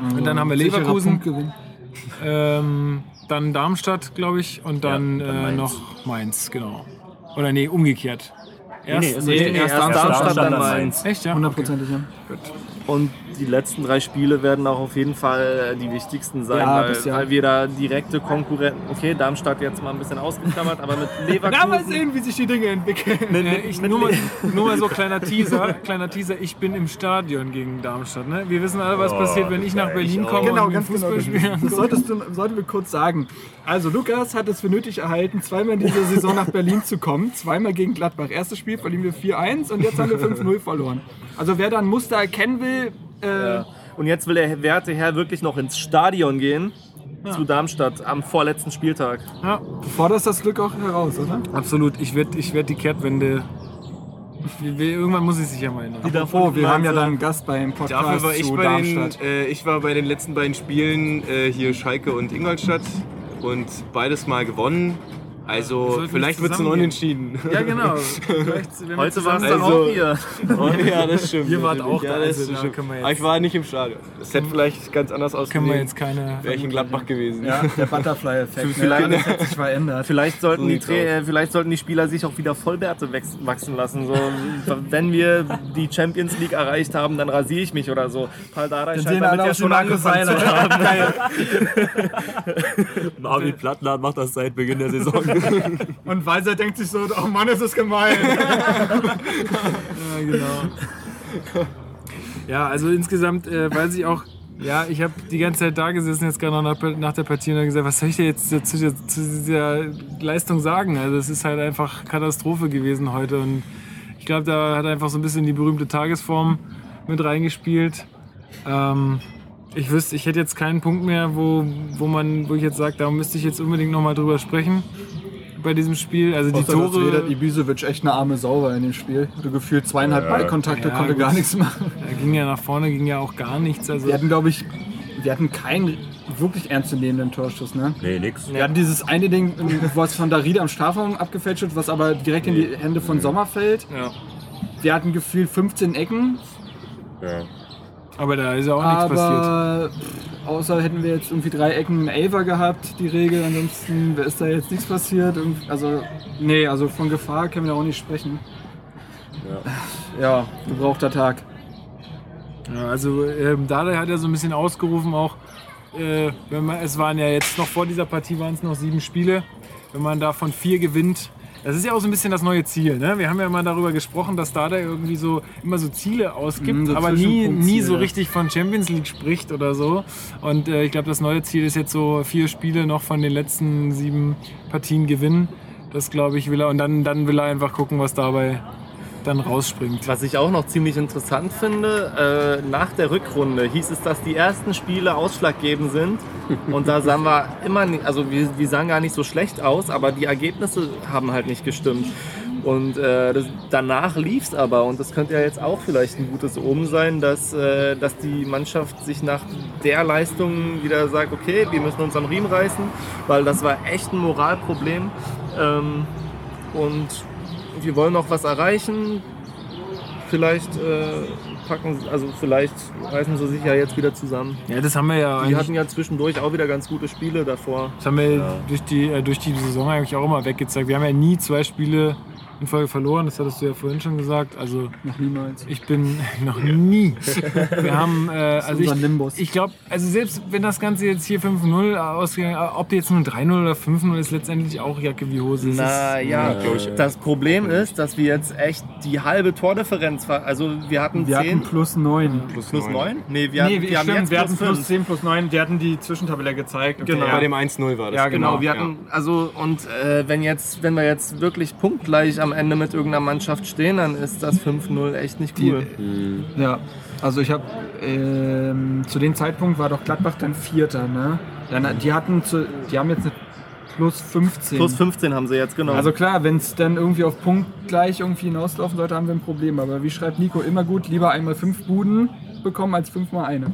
Und dann haben wir Leverkusen, ähm, dann Darmstadt, glaube ich, und dann, Ja, dann äh, Mainz. noch Mainz, genau. Oder nee, umgekehrt. Erst, nee, Nee, nee, erst erst Darmstadt, Darmstadt, dann Mainz. Echt, ja? Hundertprozentig, ja. Gut. Und die letzten drei Spiele werden auch auf jeden Fall die wichtigsten sein, Ja, weil, weil wir da direkte Konkurrenten, okay, Darmstadt jetzt mal ein bisschen ausgeklammert, aber mit Leverkusen... Ja, mal sehen, wie sich die Dinge entwickeln. Äh, ich, nur, mal, nur mal so kleiner Teaser, kleiner Teaser, ich bin im Stadion gegen Darmstadt. Ne? Wir wissen alle, was Oh, passiert, wenn ich nach Berlin komme Genau, und ganz genau. Fußballspiel Das solltest du, sollten wir kurz sagen. Also Lukas hat es für nötig erhalten, zweimal in dieser Saison nach Berlin zu kommen. Zweimal gegen Gladbach. Erstes Spiel verlieren wir 4-1 und jetzt haben wir 5-0 verloren. Also wer da ein Muster erkennen will, äh, Und jetzt will der werte Herr wirklich noch ins Stadion gehen, zu Darmstadt, am vorletzten Spieltag. Ja, du forderst das Glück auch heraus, oder? absolut. Ich werde ich werd die Kehrtwende. Ich will- Irgendwann muss ich sich ja mal ändern. Oh, wir haben ja dann einen Gast beim Dafür Podcast war ich zu bei, den, Darmstadt. äh, ich war bei den letzten beiden Spielen äh, hier Schalke und Ingolstadt und beides mal gewonnen. Also sollten vielleicht wird es ein. Unentschieden. Ja, genau. Wir Heute war es dann Also- auch hier. ja, das stimmt. Ihr wart auch ja, da, das also da wir Aber ich war nicht im Stadion. Das hätte vielleicht ganz anders ausgesehen. können wir jetzt keine. Wäre ich in Gladbach gewesen. Ja, der Butterfly-Effekt. Ne? Vielleicht- Alles hat sich verändert. Vielleicht sollten, die Tra äh, vielleicht sollten die Spieler sich auch wieder Vollbärte wachsen lassen. So, wenn wir die Champions League erreicht haben, dann rasiere ich mich oder so. Paul Dardai scheint sehen damit ja schon angefangen zu haben. Armin Plattner macht das seit Beginn der Saison. Und Walser denkt sich so, oh Mann, ist das gemein. Ja, genau. Ja, also insgesamt äh, weiß ich auch, ja, ich habe die ganze Zeit da gesessen, jetzt gerade noch nach, nach der Partie und hab gesagt, was soll ich dir jetzt zu, zu, zu dieser Leistung sagen? Also es ist halt einfach Katastrophe gewesen heute und ich glaube, da hat einfach so ein bisschen die berühmte Tagesform mit reingespielt. Ähm, ich wüsste, ich hätte jetzt keinen Punkt mehr, wo, wo man, wo ich jetzt sage, da müsste ich jetzt unbedingt nochmal drüber sprechen bei diesem Spiel. Also die Außer, dass Tore. Vedat Ibisevic echt eine arme Sau war in dem Spiel. Hatte gefühlt zweieinhalb Ballkontakte, Ja, konnte gut. gar nichts machen. Da ging ja nach vorne, ging ja auch gar nichts. Also Wir hatten, glaube ich, wir hatten keinen wirklich ernstzunehmenden Torschuss. Ne? nee, nix. Wir hatten dieses eine Ding, was von Darida am Strafraum abgefälscht wird, was aber direkt in die Hände von Sommer fällt. Ja. Wir hatten gefühlt 15 Ecken, Ja. Aber da ist ja auch nichts passiert. aber außer hätten wir jetzt irgendwie drei Ecken im Elfer gehabt, die Regel. Ansonsten ist da jetzt nichts passiert. Also, nee, also von Gefahr können wir da auch nicht sprechen. Ja, gebrauchter Tag. Ja, also ähm, Dada hat ja so ein bisschen ausgerufen auch, äh, wenn man, es waren ja jetzt noch vor dieser Partie waren es noch sieben Spiele, wenn man davon vier gewinnt. Das ist ja auch so ein bisschen das neue Ziel. Ne? Wir haben ja mal darüber gesprochen, dass Dada irgendwie so immer so Ziele ausgibt, Mhm, so aber nie, nie so richtig von Champions League spricht oder so. Und äh, ich glaube, das neue Ziel ist jetzt so vier Spiele noch von den letzten sieben Partien gewinnen. Das glaube ich will er. Und dann, dann will er einfach gucken, was dabei dann rausspringt. Was ich auch noch ziemlich interessant finde, äh, nach der Rückrunde hieß es, dass die ersten Spiele ausschlaggebend sind. Und da sahen wir immer nicht, also wir, wir sahen gar nicht so schlecht aus, aber die Ergebnisse haben halt nicht gestimmt. Und äh, das, danach lief es aber und das könnte ja jetzt auch vielleicht ein gutes Omen sein, dass, äh, dass die Mannschaft sich nach der Leistung wieder sagt, okay, wir müssen uns am Riemen reißen, weil das war echt ein Moralproblem. Ähm, und wir wollen noch was erreichen. Vielleicht äh, packen, also vielleicht reißen sie sich ja jetzt wieder zusammen. Ja, das haben wir ja Die hatten ja zwischendurch auch wieder ganz gute Spiele davor. Das haben wir durch, die, äh, durch die Saison eigentlich auch immer weggezeigt. Wir haben ja nie zwei Spiele in Folge verloren, das hattest du ja vorhin schon gesagt. Also Noch niemals. ich bin noch nie. Wir haben, äh, also ich, unser Nimbus. ich glaube, also selbst wenn das Ganze jetzt hier 5-0 ausgegangen, ob jetzt nur 3-0 oder 5-0 ist letztendlich auch Jacke wie Hose. Na ist, ja, ich. das Problem ist, dass wir jetzt echt die halbe Tordifferenz, also wir hatten Wir 10 hatten plus 9. plus 9? Nee, wir, hatten, wir haben jetzt wir hatten plus plus 5. 10 plus 9. Die hatten die Zwischentabelle gezeigt. Okay, Genau. ja. Bei dem 1-0 war das. Ja, Genau, wir Ja. hatten, also, und äh, wenn, jetzt, wenn wir jetzt wirklich punktgleich am Ende mit irgendeiner Mannschaft stehen, dann ist das 5-0 echt nicht cool. Ja, also ich habe ähm, zu dem Zeitpunkt war doch Gladbach dann Vierter, ne? Dann, die hatten, zu, die haben jetzt eine plus 15. Plus 15 haben sie jetzt, genau. Also klar, wenn es dann irgendwie auf Punkt gleich irgendwie hinauslaufen sollte, haben wir ein Problem. Aber wie schreibt Nico immer gut, lieber einmal fünf Buden bekommen als fünfmal eine.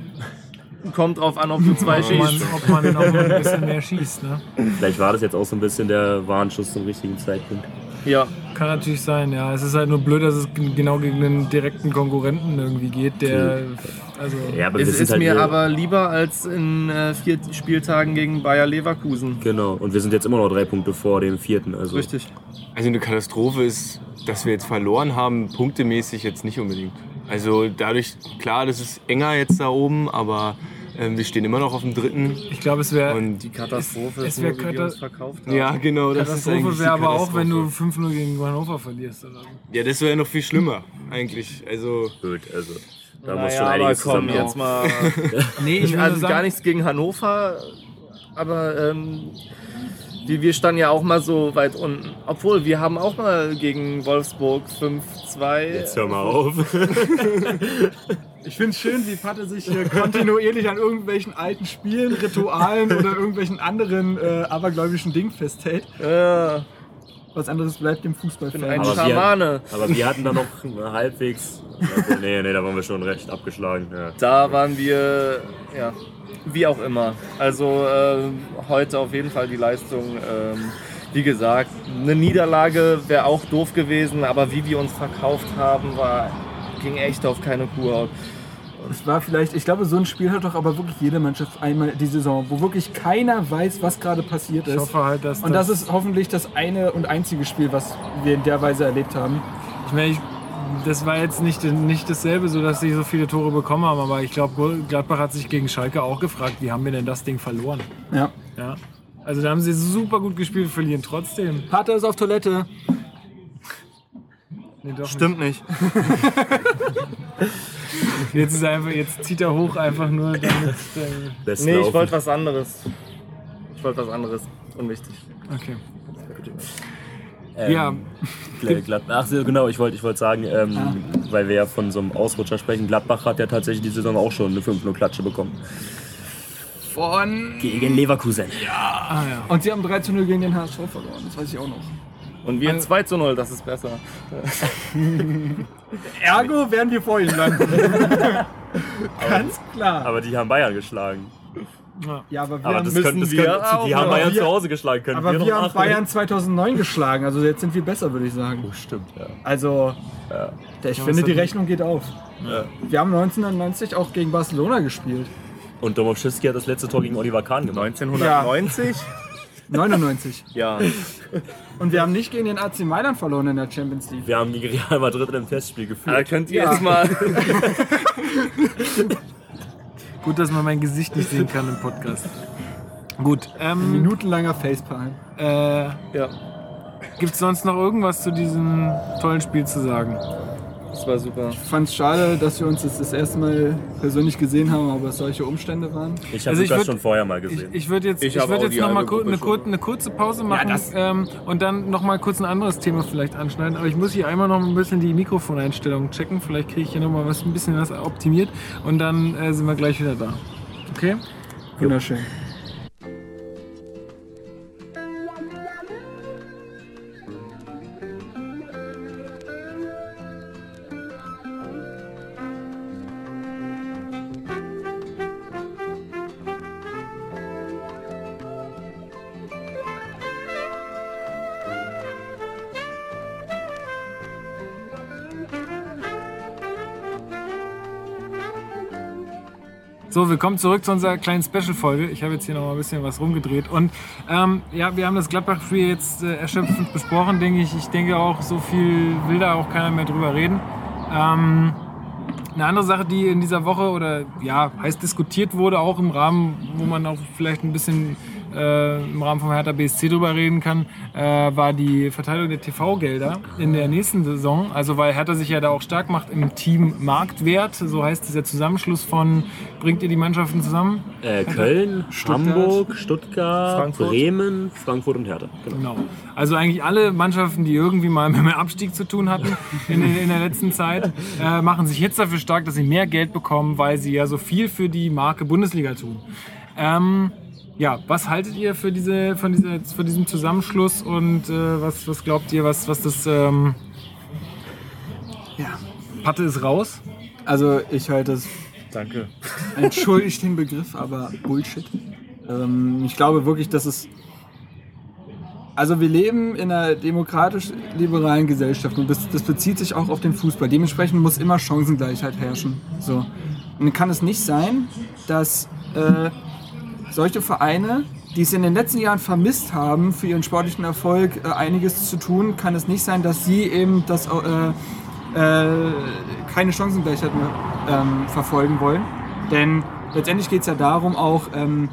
kommt drauf an, ob du zwei ob man, schießt. ob man noch mal ein bisschen mehr schießt. Ne? Vielleicht war das jetzt auch so ein bisschen der Warnschuss zum richtigen Zeitpunkt. Ja, Kann natürlich sein, ja. Es ist halt nur blöd, dass es genau gegen einen direkten Konkurrenten irgendwie geht, der. Also, Ja, aber es ist halt mir aber lieber als in äh, vier Spieltagen gegen Bayer Leverkusen. Genau, und wir sind jetzt immer noch drei Punkte vor dem vierten. Also Richtig. Also eine Katastrophe ist, dass wir jetzt verloren haben, punktemäßig jetzt nicht unbedingt. Also dadurch, klar, das ist enger jetzt da oben, aber ähm, wir stehen immer noch auf dem dritten. ich glaube, es wäre. Und Die Katastrophe Es ist wär kata- uns verkauft haben. ja, genau, das ist eigentlich Katastrophe wäre aber auch, wenn du Katastrophe. 5-0 gegen Hannover verlierst. Oder. Ja, das wäre noch viel schlimmer, eigentlich. Also blöd. Also da Naja, muss schon aber einiges komm, zusammenkommen. jetzt mal. Nee, ich also sagen, gar nichts gegen Hannover, aber ähm, wir, wir standen ja auch mal so weit unten. Obwohl, wir haben auch mal gegen Wolfsburg 5-2. Jetzt hör mal auf. Ich finde es schön, wie Patte sich hier kontinuierlich an irgendwelchen alten Spielen, Ritualen oder irgendwelchen anderen äh, abergläubischen Dingen festhält. Ja, Was anderes bleibt dem Fußballfan. ein Aber wir- Schamane. Aber wir hatten da noch halbwegs. Also, nee, nee, da waren wir schon recht abgeschlagen. Ja. Da waren wir, ja, wie auch immer. Also ähm, heute auf jeden Fall die Leistung. Ähm, wie gesagt, eine Niederlage wäre auch doof gewesen, aber wie wir uns verkauft haben, war, ging echt auf keine Kuhhaut. Es war vielleicht, ich glaube, so ein Spiel hat doch aber wirklich jede Mannschaft einmal die Saison, wo wirklich keiner weiß, was gerade passiert ich ist. hoffe halt, dass. Und das ist hoffentlich das eine und einzige Spiel, was wir in der Weise erlebt haben. Ich meine, ich, das war jetzt nicht, nicht dasselbe, so dass sie so viele Tore bekommen haben, aber ich glaube, Gladbach hat sich gegen Schalke auch gefragt, wie haben wir denn das Ding verloren? Ja. Ja. Also da haben sie super gut gespielt, verlieren trotzdem. Pater ist auf Toilette. Nee, doch Stimmt nicht. Nicht. Jetzt, ist einfach, jetzt zieht er hoch einfach nur damit. Äh, Lässt Nee, ich laufen. wollte was anderes. Ich wollte was anderes. Unwichtig. okay. Ähm, Ja. Gl- Gladbach, ach so, genau, ich wollte ich wollte sagen, ähm, weil wir ja von so einem Ausrutscher sprechen, Gladbach hat ja tatsächlich die Saison auch schon eine 5-0-Klatsche bekommen. Von. Gegen Leverkusen. Ah ja. Und sie haben 3 zu 0 gegen den HSV verloren, das weiß ich auch noch. Und wir in 2 zu 0, das ist besser. Ergo werden wir vor ihnen landen. Ganz klar. Aber die haben Bayern geschlagen. ja, aber wir Aber haben, das müssen können, wir können, auch, die haben Bayern wir- zu Hause geschlagen. Können aber wir, wir haben nachholen? Bayern 2009 geschlagen, also jetzt sind wir besser, würde ich sagen. Oh, stimmt, ja. Also, der, ich Ja, finde, die Rechnung geht auf. Wir haben 1990 auch gegen Barcelona gespielt. Und Domowski hat das letzte Tor gegen Oliver Kahn gemacht. 1990? 99. Ja. Und wir haben nicht gegen den AC Mailand verloren in der Champions League. Wir haben gegen Real Madrid in einem Testspiel Da geführt. könnt ihr Ja. jetzt mal. Gut, dass man mein Gesicht nicht sehen kann im Podcast. Gut, ähm, Minutenlanger Facepalm. äh, Ja, gibt es sonst noch irgendwas zu diesem tollen Spiel zu sagen? Das war super. Ich fand es schade, dass wir uns jetzt das erste Mal persönlich gesehen haben, aber es solche Umstände waren. Ich habe Also ich Lukas schon vorher mal Ich, gesehen. ich würde jetzt, Ich ich würd jetzt die noch mal halbe kur eine, kur eine kurze Pause machen das- ähm, und dann noch mal kurz ein anderes Thema vielleicht anschneiden. Aber ich muss hier einmal noch ein bisschen die Mikrofoneinstellungen checken. Vielleicht kriege ich hier noch mal was, ein bisschen was optimiert und dann äh, sind wir gleich wieder da. Okay? Wunderschön. So, willkommen zurück zu unserer kleinen Special-Folge. Ich habe jetzt hier noch mal ein bisschen was rumgedreht. Und ähm, ja, wir haben das Gladbach-Spiel jetzt äh, erschöpfend besprochen, denke ich. Ich denke auch, so viel will da auch keiner mehr drüber reden. Ähm, eine andere Sache, die in dieser Woche oder ja, heiß diskutiert wurde, auch im Rahmen, wo man auch vielleicht ein bisschen äh, im Rahmen vom Hertha BSC drüber reden kann, äh, war die Verteilung der TV-Gelder in der nächsten Saison. Also weil Hertha sich ja da auch stark macht im Team Marktwert, so heißt dieser Zusammenschluss von, bringt ihr die Mannschaften zusammen? Äh, Köln, Hamburg, Stuttgart, Frankfurt. Bremen, Frankfurt und Hertha. Genau. Genau. Also eigentlich alle Mannschaften, die irgendwie mal mit dem Abstieg zu tun hatten in, in der letzten Zeit, äh, machen sich jetzt dafür stark, dass sie mehr Geld bekommen, weil sie ja so viel für die Marke Bundesliga tun. Ähm, ja, was haltet ihr für diese, von dieser, für diesem Zusammenschluss und äh, was, was glaubt ihr, was, was das... Ähm, ja, Patte ist raus. Also ich halte es, Danke. entschuldigt den Begriff, aber Bullshit. Ähm, ich glaube wirklich, dass es Also wir leben in einer demokratisch-liberalen Gesellschaft und das, das bezieht sich auch auf den Fußball. Dementsprechend muss immer Chancengleichheit herrschen. So. Und dann kann es nicht sein, dass äh, solche Vereine, die es in den letzten Jahren vermisst haben, für ihren sportlichen Erfolg äh, einiges zu tun, kann es nicht sein, dass sie eben das, äh, äh, keine Chancengleichheit mehr ähm, verfolgen wollen. Denn letztendlich geht es ja darum auch, ähm,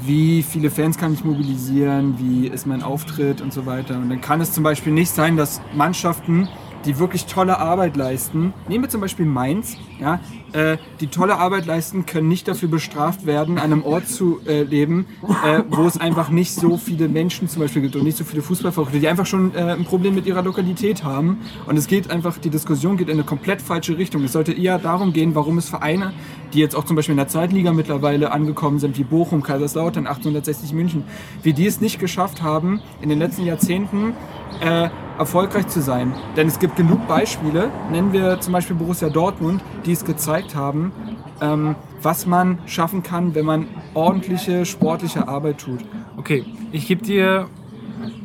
wie viele Fans kann ich mobilisieren, wie ist mein Auftritt und so weiter. Und dann kann es zum Beispiel nicht sein, dass Mannschaften, die wirklich tolle Arbeit leisten, nehmen wir zum Beispiel Mainz, ja, äh, die tolle Arbeit leisten, können nicht dafür bestraft werden, an einem Ort zu äh, leben, äh, wo es einfach nicht so viele Menschen zum Beispiel gibt und nicht so viele Fußballverrückte, die einfach schon äh, ein Problem mit ihrer Lokalität haben. Und es geht einfach, die Diskussion geht in eine komplett falsche Richtung. Es sollte eher darum gehen, warum es Vereine, die jetzt auch zum Beispiel in der Zweitliga mittlerweile angekommen sind, wie Bochum, Kaiserslautern, 1860 München, wie die es nicht geschafft haben, in den letzten Jahrzehnten äh, erfolgreich zu sein. Denn es gibt genug Beispiele, nennen wir zum Beispiel Borussia Dortmund, die es gezeigt haben, ähm, was man schaffen kann, wenn man ordentliche sportliche Arbeit tut. Okay, ich gebe dir.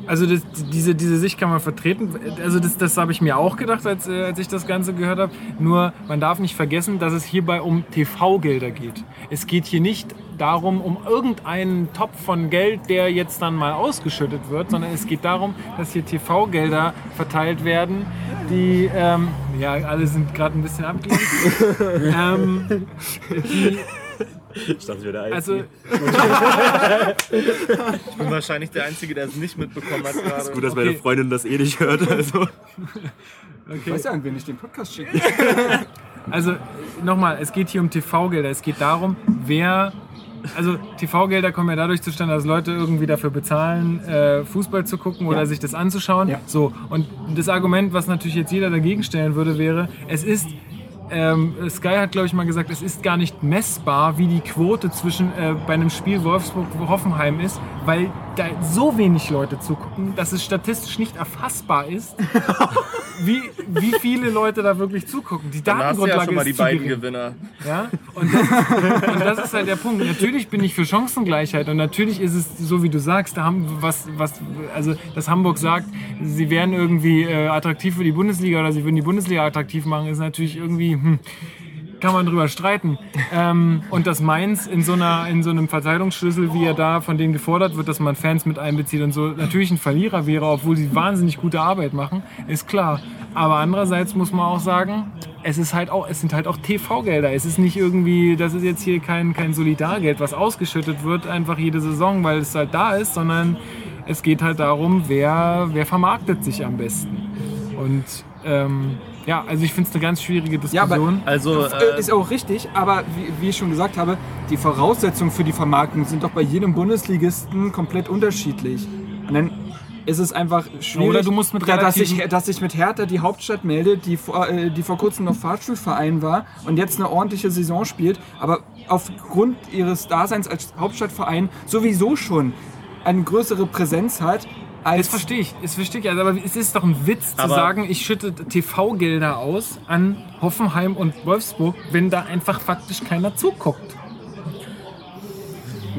Also das, diese, diese Sicht kann man vertreten. Also das, das habe ich mir auch gedacht, als, äh, als ich das Ganze gehört habe. Nur man darf nicht vergessen, dass es hierbei um TV-Gelder geht. Es geht hier nicht darum, um irgendeinen Topf von Geld, der jetzt dann mal ausgeschüttet wird, sondern es geht darum, dass hier TV-Gelder verteilt werden, die, ähm, ja, alle sind gerade ein bisschen abgelenkt. ähm, die, Ich dachte, ich wäre der also, Ich bin wahrscheinlich der Einzige, der es nicht mitbekommen hat gerade. Gut, dass meine Okay. Freundin das eh nicht hört. Also. Ich weiß ja, an wen ich den Podcast schicke. Also nochmal, es geht hier um TV-Gelder. Es geht darum, wer. Also TV-Gelder kommen ja dadurch zustande, dass Leute irgendwie dafür bezahlen, äh, Fußball zu gucken oder Ja. sich das anzuschauen. Ja. So und das Argument, was natürlich jetzt jeder dagegen stellen würde, wäre: Es ist ähm, Sky hat, glaube ich, mal gesagt, es ist gar nicht messbar, wie die Quote zwischen äh, bei einem Spiel Wolfsburg-Hoffenheim ist, weil da so wenig Leute zugucken, dass es statistisch nicht erfassbar ist, wie, wie viele Leute da wirklich zugucken. Die du ja Datengrundlage schon mal die beiden gering. Gewinner. Ja? Und, das ist, und das ist halt der Punkt. Natürlich bin ich für Chancengleichheit und natürlich ist es so, wie du sagst, da haben was, was, also dass Hamburg sagt, sie wären irgendwie äh, attraktiv für die Bundesliga oder sie würden die Bundesliga attraktiv machen, ist natürlich irgendwie, hm, kann man drüber streiten. Ähm, und dass Mainz in so, einer, in so einem Verteilungsschlüssel, wie er da von denen gefordert wird, dass man Fans mit einbezieht und so, natürlich ein Verlierer wäre, obwohl sie wahnsinnig gute Arbeit machen, ist klar. Aber andererseits muss man auch sagen, es ist halt auch, es sind halt auch TV-Gelder. Es ist nicht irgendwie, das ist jetzt hier kein, kein Solidargeld, was ausgeschüttet wird, einfach jede Saison, weil es halt da ist, sondern es geht halt darum, wer, wer vermarktet sich am besten. Und ähm, ja, also ich finde es eine ganz schwierige Ja, aber- Diskussion. Also, Äh, ist auch richtig, aber wie, wie ich schon gesagt habe, die Voraussetzungen für die Vermarktung sind doch bei jedem Bundesligisten komplett unterschiedlich. Und dann ist es einfach schwierig, Oder du musst mit da- dass, sich, dass sich mit Hertha die Hauptstadt meldet, die vor, äh, die vor kurzem noch Fahrstuhlverein war und jetzt eine ordentliche Saison spielt, aber aufgrund ihres Daseins als Hauptstadtverein sowieso schon eine größere Präsenz hat Das als verstehe ich, das verstehe ich. Also, aber es ist doch ein Witz zu sagen, ich schütte TV-Gelder aus an Hoffenheim und Wolfsburg, wenn da einfach faktisch keiner zuguckt.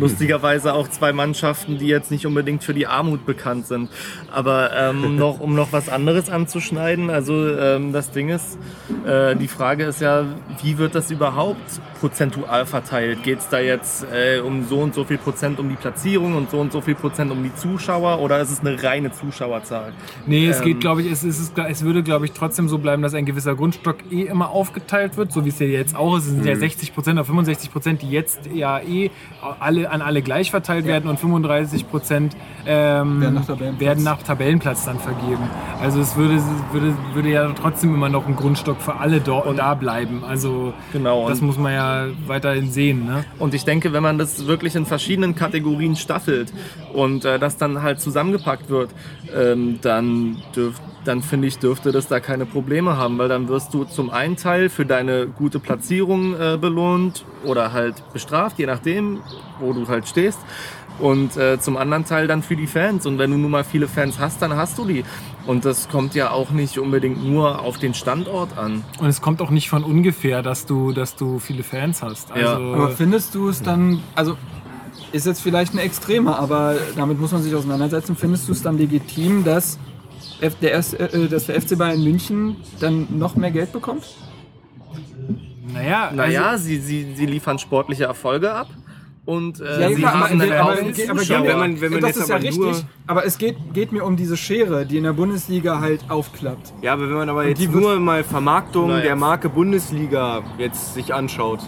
Lustigerweise auch zwei Mannschaften, die jetzt nicht unbedingt für die Armut bekannt sind. Aber ähm, noch, um noch was anderes anzuschneiden, also ähm, das Ding ist, äh, die Frage ist ja, wie wird das überhaupt prozentual verteilt? Geht es da jetzt äh, um so und so viel Prozent um die Platzierung und so und so viel Prozent um die Zuschauer oder ist es eine reine Zuschauerzahl? Nee, es Ähm. geht, glaube ich, es, es, ist, es würde, glaube ich, trotzdem so bleiben, dass ein gewisser Grundstock eh immer aufgeteilt wird, so wie es ja jetzt auch ist. Es sind ja 60 Prozent oder 65 Prozent, die jetzt ja eh alle, an alle gleich verteilt werden und 35 Prozent ähm, Werden nach Tabellenplatz. werden nach Tabellenplatz dann vergeben. Also es würde, würde, würde ja trotzdem immer noch ein Grundstock für alle dort da bleiben. Also Genau, das und- muss man ja weiterhin sehen. Ne? Und ich denke, wenn man das wirklich in verschiedenen Kategorien staffelt und äh, das dann halt zusammengepackt wird, ähm, dann, dürf, dann finde ich, dürfte das da keine Probleme haben, weil dann wirst du zum einen Teil für deine gute Platzierung äh, belohnt oder halt bestraft, je nachdem, wo du halt stehst. Und äh, zum anderen Teil dann für die Fans. Und wenn du nun mal viele Fans hast, dann hast du die. Und das kommt ja auch nicht unbedingt nur auf den Standort an. Und es kommt auch nicht von ungefähr, dass du, dass du viele Fans hast. Also, Ja. Aber findest du es dann, also ist jetzt vielleicht ein Extremer, aber damit muss man sich auseinandersetzen. Findest du es dann legitim, dass, der, Erst- äh, dass der FC Bayern München dann noch mehr Geld bekommt? Naja, Naja, also, sie, sie, sie liefern sportliche Erfolge ab. Und äh, Ja, sie klar, haben aber- aber- aber- aber- Zuschauer. wenn man- wenn man das jetzt ist ja aber nur- richtig, aber es geht, geht mir um diese Schere, die in der Bundesliga halt aufklappt. Ja, aber wenn man aber jetzt die wird- nur mal Vermarktung Na, der jetzt- Marke Bundesliga jetzt sich anschaut,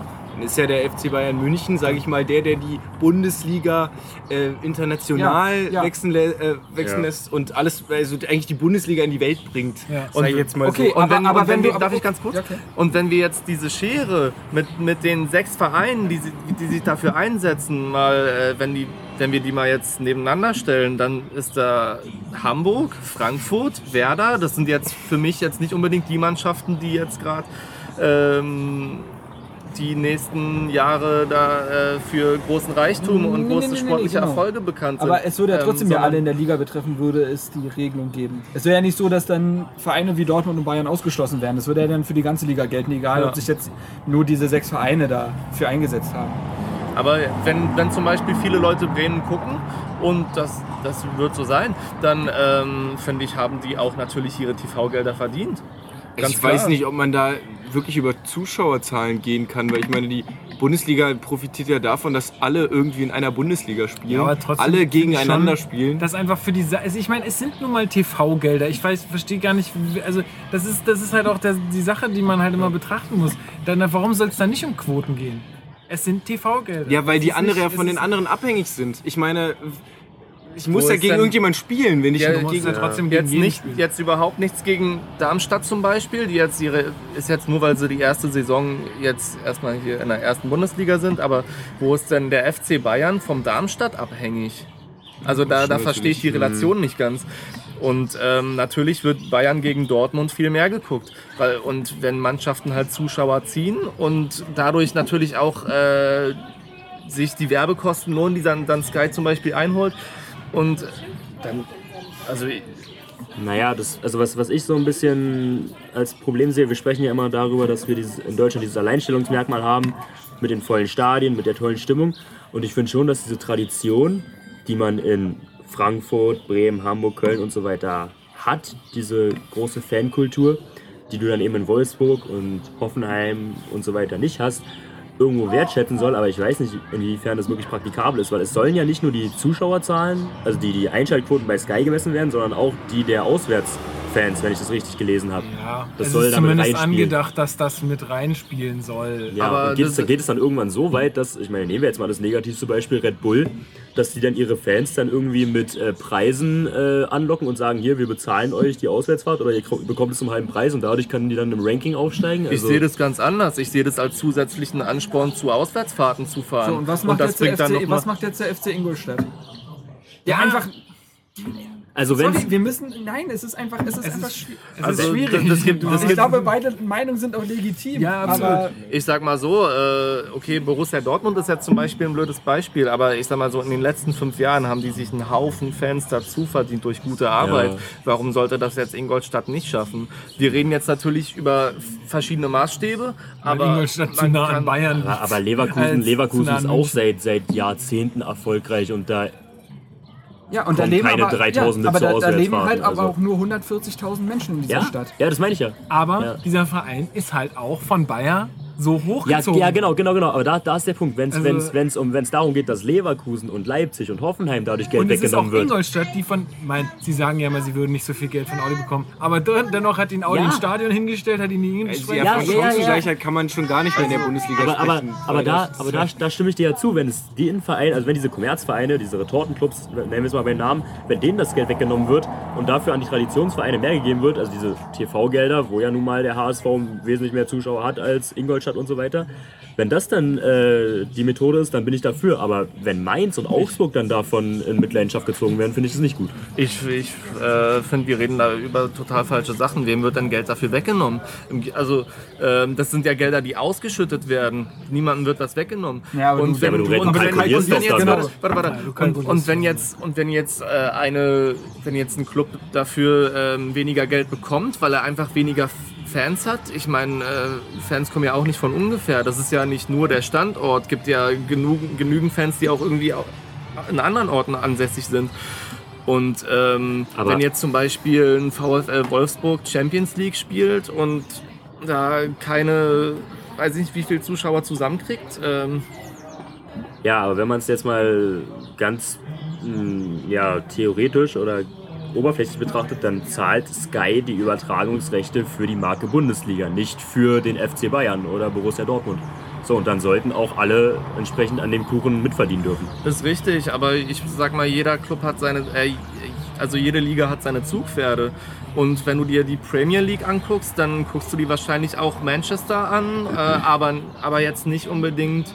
ist ja der FC Bayern München, sage ich mal, der, der die Bundesliga äh, international Ja, ja. wechseln, äh, wechseln Ja. lässt und alles, also eigentlich die Bundesliga in die Welt bringt. Ja. Sag ich jetzt mal Okay, so. Und aber- wenn, aber und wenn wenn du- wir, aber- darf ich ganz kurz? Ja, okay. Und wenn wir jetzt diese Schere mit, mit den sechs Vereinen, die, die sich dafür einsetzen, mal, äh, wenn, die, wenn wir die mal jetzt nebeneinander stellen, dann ist da Hamburg, Frankfurt, Werder. Das sind jetzt für mich jetzt nicht unbedingt die Mannschaften, die jetzt gerade ähm, die nächsten Jahre da äh, für großen Reichtum und Nee, große nee, nee, sportliche genau. Erfolge bekannt sind. Aber es würde ja Ähm, trotzdem ja sondern- alle in der Liga betreffen, würde es die Regelung geben. Es wäre ja nicht so, dass dann Vereine wie Dortmund und Bayern ausgeschlossen werden. Das würde ja dann für die ganze Liga gelten, egal Ja. ob sich jetzt nur diese sechs Vereine dafür eingesetzt haben. Aber wenn, wenn zum Beispiel viele Leute Bremen gucken und das, das wird so sein, dann ähm, finde ich, haben die auch natürlich ihre TV-Gelder verdient. Ganz ich klar. weiß nicht, ob man da wirklich über Zuschauerzahlen gehen kann, weil ich meine, die Bundesliga profitiert ja davon, dass alle irgendwie in einer Bundesliga spielen, Ja, alle gegeneinander schon, spielen. Das einfach für die also ich meine, es sind nun mal TV-Gelder. Ich weiß, verstehe gar nicht, also das ist, das ist halt auch der, die Sache, die man halt immer betrachten muss. Dann, warum soll es dann nicht um Quoten gehen? Es sind TV-Gelder. Ja, weil die ist andere nicht- ja von den anderen abhängig sind. Ich meine, ich muss ja gegen irgendjemand spielen, wenn ich Ja, gegen ja trotzdem gegen Jetzt, nicht, spielen. jetzt überhaupt nichts gegen Darmstadt zum Beispiel, die jetzt ihre, ist jetzt nur, weil sie die erste Saison jetzt erstmal hier in der ersten Bundesliga sind, aber wo ist denn der FC Bayern vom Darmstadt abhängig? Also da, da verstehe ich die Relation nicht ganz. Und ähm, natürlich wird Bayern gegen Dortmund viel mehr geguckt. Weil, und wenn Mannschaften halt Zuschauer ziehen und dadurch natürlich auch äh, sich die Werbekosten lohnen, die dann, dann Sky zum Beispiel einholt. Und dann, also Naja, das, also was, was ich so ein bisschen als Problem sehe, wir sprechen ja immer darüber, dass wir dieses, in Deutschland dieses Alleinstellungsmerkmal haben mit den vollen Stadien, mit der tollen Stimmung. Und ich finde schon, dass diese Tradition, die man in Frankfurt, Bremen, Hamburg, Köln und so weiter hat, diese große Fankultur, die du dann eben in Wolfsburg und Hoffenheim und so weiter nicht hast, irgendwo wertschätzen soll, aber ich weiß nicht, inwiefern das wirklich praktikabel ist, weil es sollen ja nicht nur die Zuschauerzahlen, also die, die Einschaltquoten bei Sky gemessen werden, sondern auch die der Auswärtsfans, wenn ich das richtig gelesen habe. Ja, Das es soll ist damit zumindest reinspielen. angedacht, dass das mit reinspielen soll. Ja, Aber und geht, das- es, geht es dann irgendwann so weit, dass, ich meine, nehmen wir jetzt mal das negativste Beispiel Red Bull, dass die dann ihre Fans dann irgendwie mit äh, Preisen äh, anlocken und sagen, hier, wir bezahlen euch die Auswärtsfahrt oder ihr bekommt es zum halben Preis und dadurch können die dann im Ranking aufsteigen. Ich Also, sehe das ganz anders. Ich sehe das als zusätzlichen Ansporn zu Auswärtsfahrten zu fahren. So, und was macht, das jetzt, der FC, was macht jetzt der FC Ingolstadt? Ja, einfach. Also wenn Sorry, wir müssen. Nein, es ist einfach. Es ist einfach ist- schwierig. Es Also, ist schwierig. das gibt- das Ich gibt- glaube, beide Meinungen sind auch legitim. Ja, absolut. Aber ich sag mal so, äh, okay, Borussia Dortmund ist jetzt zum Beispiel ein blödes Beispiel, aber ich sag mal so, in den letzten fünf Jahren haben die sich einen Haufen Fans dazu verdient durch gute Arbeit. Ja. Warum sollte das jetzt Ingolstadt nicht schaffen? Wir reden jetzt natürlich über verschiedene Maßstäbe, aber Ingolstadt zu nah an Bayern. Aber Leverkusen, Leverkusen ist auch seit, seit Jahrzehnten erfolgreich und da ja, und da leben keine aber, 3000 ja, aber da, da leben halt aber also. auch nur 140.000 Menschen in dieser ja, Stadt. ja, das meine ich ja. Aber Ja. dieser Verein ist halt auch von Bayer so Ja, hochgezogen. ja, genau, genau, genau. Aber da, da ist der Punkt. Wenn es Also- wenn's, wenn's, um, wenn's darum geht, dass Leverkusen und Leipzig und Hoffenheim dadurch Geld Und es ist auch weggenommen wird. Ingolstadt, die von, mein, sie sagen ja immer, sie würden nicht so viel Geld von Audi bekommen, aber den- dennoch hat ihn Audi Ja. ins Stadion hingestellt, hat ihn nie Also, hingestellt. ja, Ja, ja, ja, Chancengleichheit kann man schon gar nicht mehr in der Bundesliga aber, aber, sprechen. aber, weil da, aber ja- da, da stimme ich dir ja zu, wenn es den Verein, also wenn diese Kommerzvereine, diese Retortenclubs, nennen wir es mal beim Namen, wenn denen das Geld weggenommen wird und dafür an die Traditionsvereine mehr gegeben wird, also diese TV-Gelder, wo ja nun mal der HSV wesentlich mehr Zuschauer hat als Ingolstadt und so weiter, wenn das dann äh, die Methode ist, dann bin ich dafür. Aber wenn Mainz und Augsburg dann davon in Mitleidenschaft gezogen werden, finde ich das nicht gut. Ich, ich äh, finde, wir reden da über total falsche Sachen. Wem wird denn Geld dafür weggenommen? Also, ähm, das sind ja Gelder, die ausgeschüttet werden. Niemandem wird was weggenommen. Ja, aber du- du und wenn, kalkulierst und wenn jetzt. Und, wenn jetzt, äh, eine, wenn jetzt ein Club dafür ähm, weniger Geld bekommt, weil er einfach weniger Fans hat. Ich meine, äh, Fans kommen ja auch nicht von ungefähr. Das ist ja nicht nur der Standort. gibt ja genug, genügend Fans, die auch irgendwie auch in anderen Orten ansässig sind. Und ähm, wenn jetzt zum Beispiel ein VfL Wolfsburg Champions League spielt und da keine, weiß ich nicht, wie viele Zuschauer zusammenkriegt, ähm, Ja, aber wenn man es jetzt mal ganz mh, ja, theoretisch oder oberflächlich betrachtet, dann zahlt Sky die Übertragungsrechte für die Marke Bundesliga, nicht für den FC Bayern oder Borussia Dortmund. So, und dann sollten auch alle entsprechend an dem Kuchen mitverdienen dürfen. ist richtig, aber ich sag mal, jeder Club hat seine, äh, also jede Liga hat seine Zugpferde. Und wenn du dir die Premier League anguckst, dann guckst du die wahrscheinlich auch Manchester an, äh, aber, aber jetzt nicht unbedingt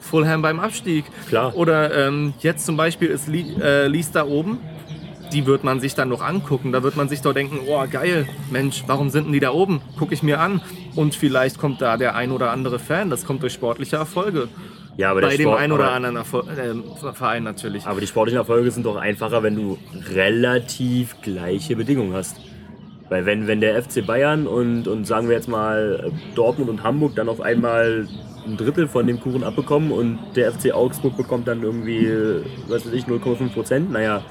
Fulham beim Abstieg. Klar. Oder ähm, jetzt zum Beispiel ist Lee, äh, Leeds da oben. Die wird man sich dann noch angucken. Da wird man sich doch denken, oh geil, Mensch, warum sind denn die da oben? Gucke ich mir an. Und vielleicht kommt da der ein oder andere Fan. Das kommt durch sportliche Erfolge. Ja, aber Bei dem Sport- einen oder anderen Erfol äh, Verein natürlich. Aber die sportlichen Erfolge sind doch einfacher, wenn du relativ gleiche Bedingungen hast. Weil wenn, wenn der FC Bayern und, und sagen wir jetzt mal Dortmund und Hamburg dann auf einmal ein Drittel von dem Kuchen abbekommen und der FC Augsburg bekommt dann irgendwie, was weiß ich, 0,5 Prozent, naja,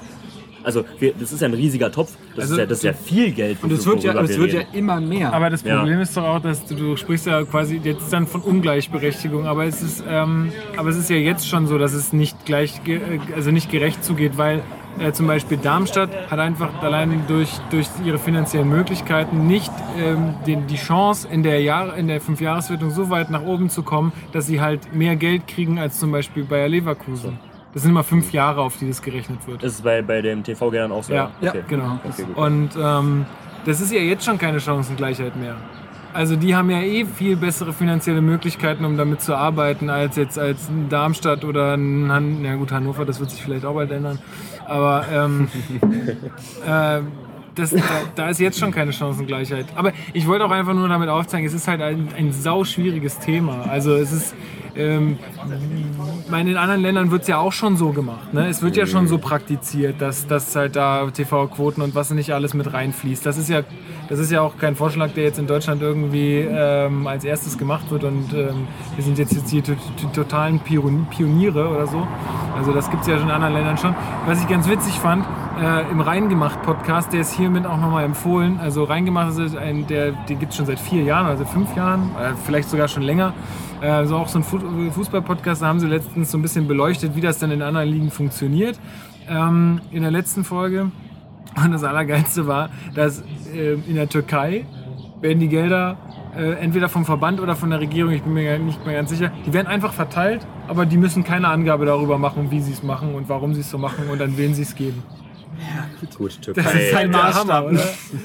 also wir, das ist ja ein riesiger Topf. Das, Also- ist, ja, das ist ja viel Geld. Und es wird ja, wir wird ja immer mehr. Aber das Ja. Problem ist doch auch, dass du, du sprichst ja quasi jetzt dann von Ungleichberechtigung, aber es ist, ähm, aber es ist ja jetzt schon so, dass es nicht gleich, äh, also nicht gerecht zugeht, weil äh, zum Beispiel Darmstadt hat einfach allein durch, durch ihre finanziellen Möglichkeiten nicht ähm, den, die Chance in der Jahr, in der Fünfjahreswertung so weit nach oben zu kommen, dass sie halt mehr Geld kriegen als zum Beispiel Bayer Leverkusen. Das sind immer fünf Jahre, auf die das gerechnet wird. Das ist bei, bei dem TV-Geldern auch so. Ja, ja Okay. genau. Okay. Und ähm, das ist ja jetzt schon keine Chancengleichheit mehr. Also die haben ja eh viel bessere finanzielle Möglichkeiten, um damit zu arbeiten, als jetzt als ein Darmstadt oder ein Han ja gut, Hannover, das wird sich vielleicht auch bald ändern. Aber ähm, äh, das, da, da ist jetzt schon keine Chancengleichheit. Aber ich wollte auch einfach nur damit aufzeigen, es ist halt ein, ein sau schwieriges Thema. Also es ist, ähm, meine, in anderen Ländern wird es ja auch schon so gemacht. Ne? Es wird ja schon so praktiziert, dass, dass halt da TV-Quoten und was nicht alles mit reinfließt. Das ist ja, das ist ja auch kein Vorschlag, der jetzt in Deutschland irgendwie ähm, als erstes gemacht wird und ähm, wir sind jetzt, jetzt to- totalen Pion- Pioniere oder so. Also das gibt es ja schon in anderen Ländern schon. Was ich ganz witzig fand, äh, im Reingemacht-Podcast, der ist hiermit auch nochmal empfohlen. Also Reingemacht ist ein, der, den gibt es schon seit vier Jahren, also fünf Jahren, äh, vielleicht sogar schon länger. Äh, Also auch so ein Fu- Fußball-Podcast, da haben sie letztens so ein bisschen beleuchtet, wie das dann in anderen Ligen funktioniert. Ähm, in der letzten Folge. Und das Allergeilste war, dass äh, in der Türkei werden die Gelder äh, entweder vom Verband oder von der Regierung, ich bin mir nicht mehr ganz sicher, die werden einfach verteilt, aber die müssen keine Angabe darüber machen, wie sie es machen und warum sie es so machen und an wen sie es geben. Gut, Türkei. Das ist halt der Hammer, oder?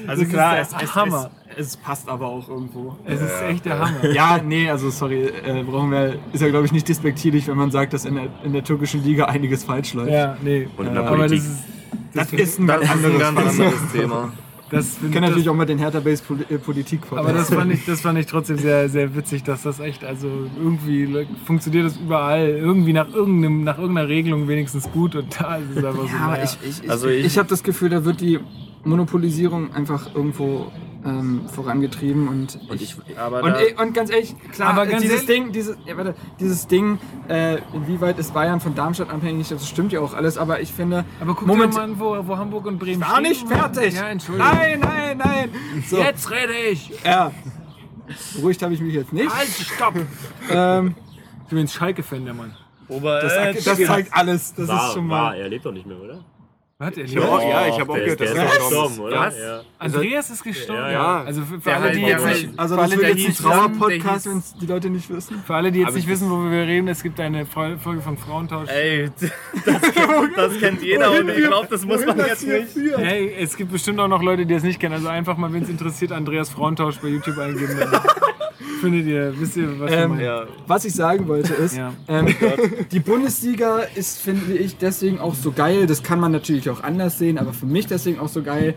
Also Das klar, ist es, Hammer. Es, passt aber auch irgendwo. Es ist echt der Hammer. Ja, nee, also sorry, äh, brauchen wir, ist ja glaube ich nicht despektierlich, wenn man sagt, dass in der, in der türkischen Liga einiges falsch läuft. Ja, nee. Und in der aber Politik. das ist, Das ist ein Das ganz ist ein anderes ganz Thema. anderes Thema. das, Wir können natürlich auch mal den Hertha Base äh, Politik Aber das fand, ich, das fand ich trotzdem sehr, sehr witzig, dass das echt, also irgendwie funktioniert das überall, irgendwie nach, irgendeinem, nach irgendeiner Regelung wenigstens gut und da ist es einfach so. Ja, aber naja. ich, ich, ich, Also ich, ich- habe das Gefühl, da wird die Monopolisierung einfach irgendwo ähm, vorangetrieben und, Und, ich, aber und, da, eh, und ganz ehrlich, klar, Aber ganz dieses Ding, dieses, ja, warte, dieses Ding, äh, inwieweit ist Bayern von Darmstadt abhängig, das stimmt ja auch alles, aber ich finde, aber guck Moment, mal an, wo, wo Hamburg und Bremen war nicht fertig. Ja, Entschuldigung. Nein, nein, nein. So, Jetzt rede ich! ja. Beruhigt habe ich mich jetzt nicht. Halt, stopp! Ähm, Übrigens Schalke-Fan, der Mann. das, das zeigt alles. Das ist War, schon war, mal. er lebt doch nicht mehr, oder? Hat er Ja, ja, ich habe auch der gehört, dass der er ist gestorben oder? Was? Ja. Andreas ist gestorben. Ja, ja. Also für, für Der alle, die der jetzt nicht, Also das wird jetzt ein Trauer-Podcast, der wenn die Leute nicht wissen. für alle, die jetzt nicht ich- wissen, worüber wir reden, es gibt eine Fol- Folge von Frauentausch. ey, das, das kennt jeder und ich glaube, das muss man jetzt nicht. Hey, es gibt bestimmt auch noch Leute, die es nicht kennen. Also einfach mal, wenn es interessiert, Andreas Frauentausch bei YouTube eingeben. Findet ihr, wisst ihr, was Ähm, ich meine. Ja. Was ich sagen wollte ist, Ja. ähm, die Bundesliga ist, finde ich, deswegen auch so geil. Das kann man natürlich auch anders sehen, aber für mich deswegen auch so geil.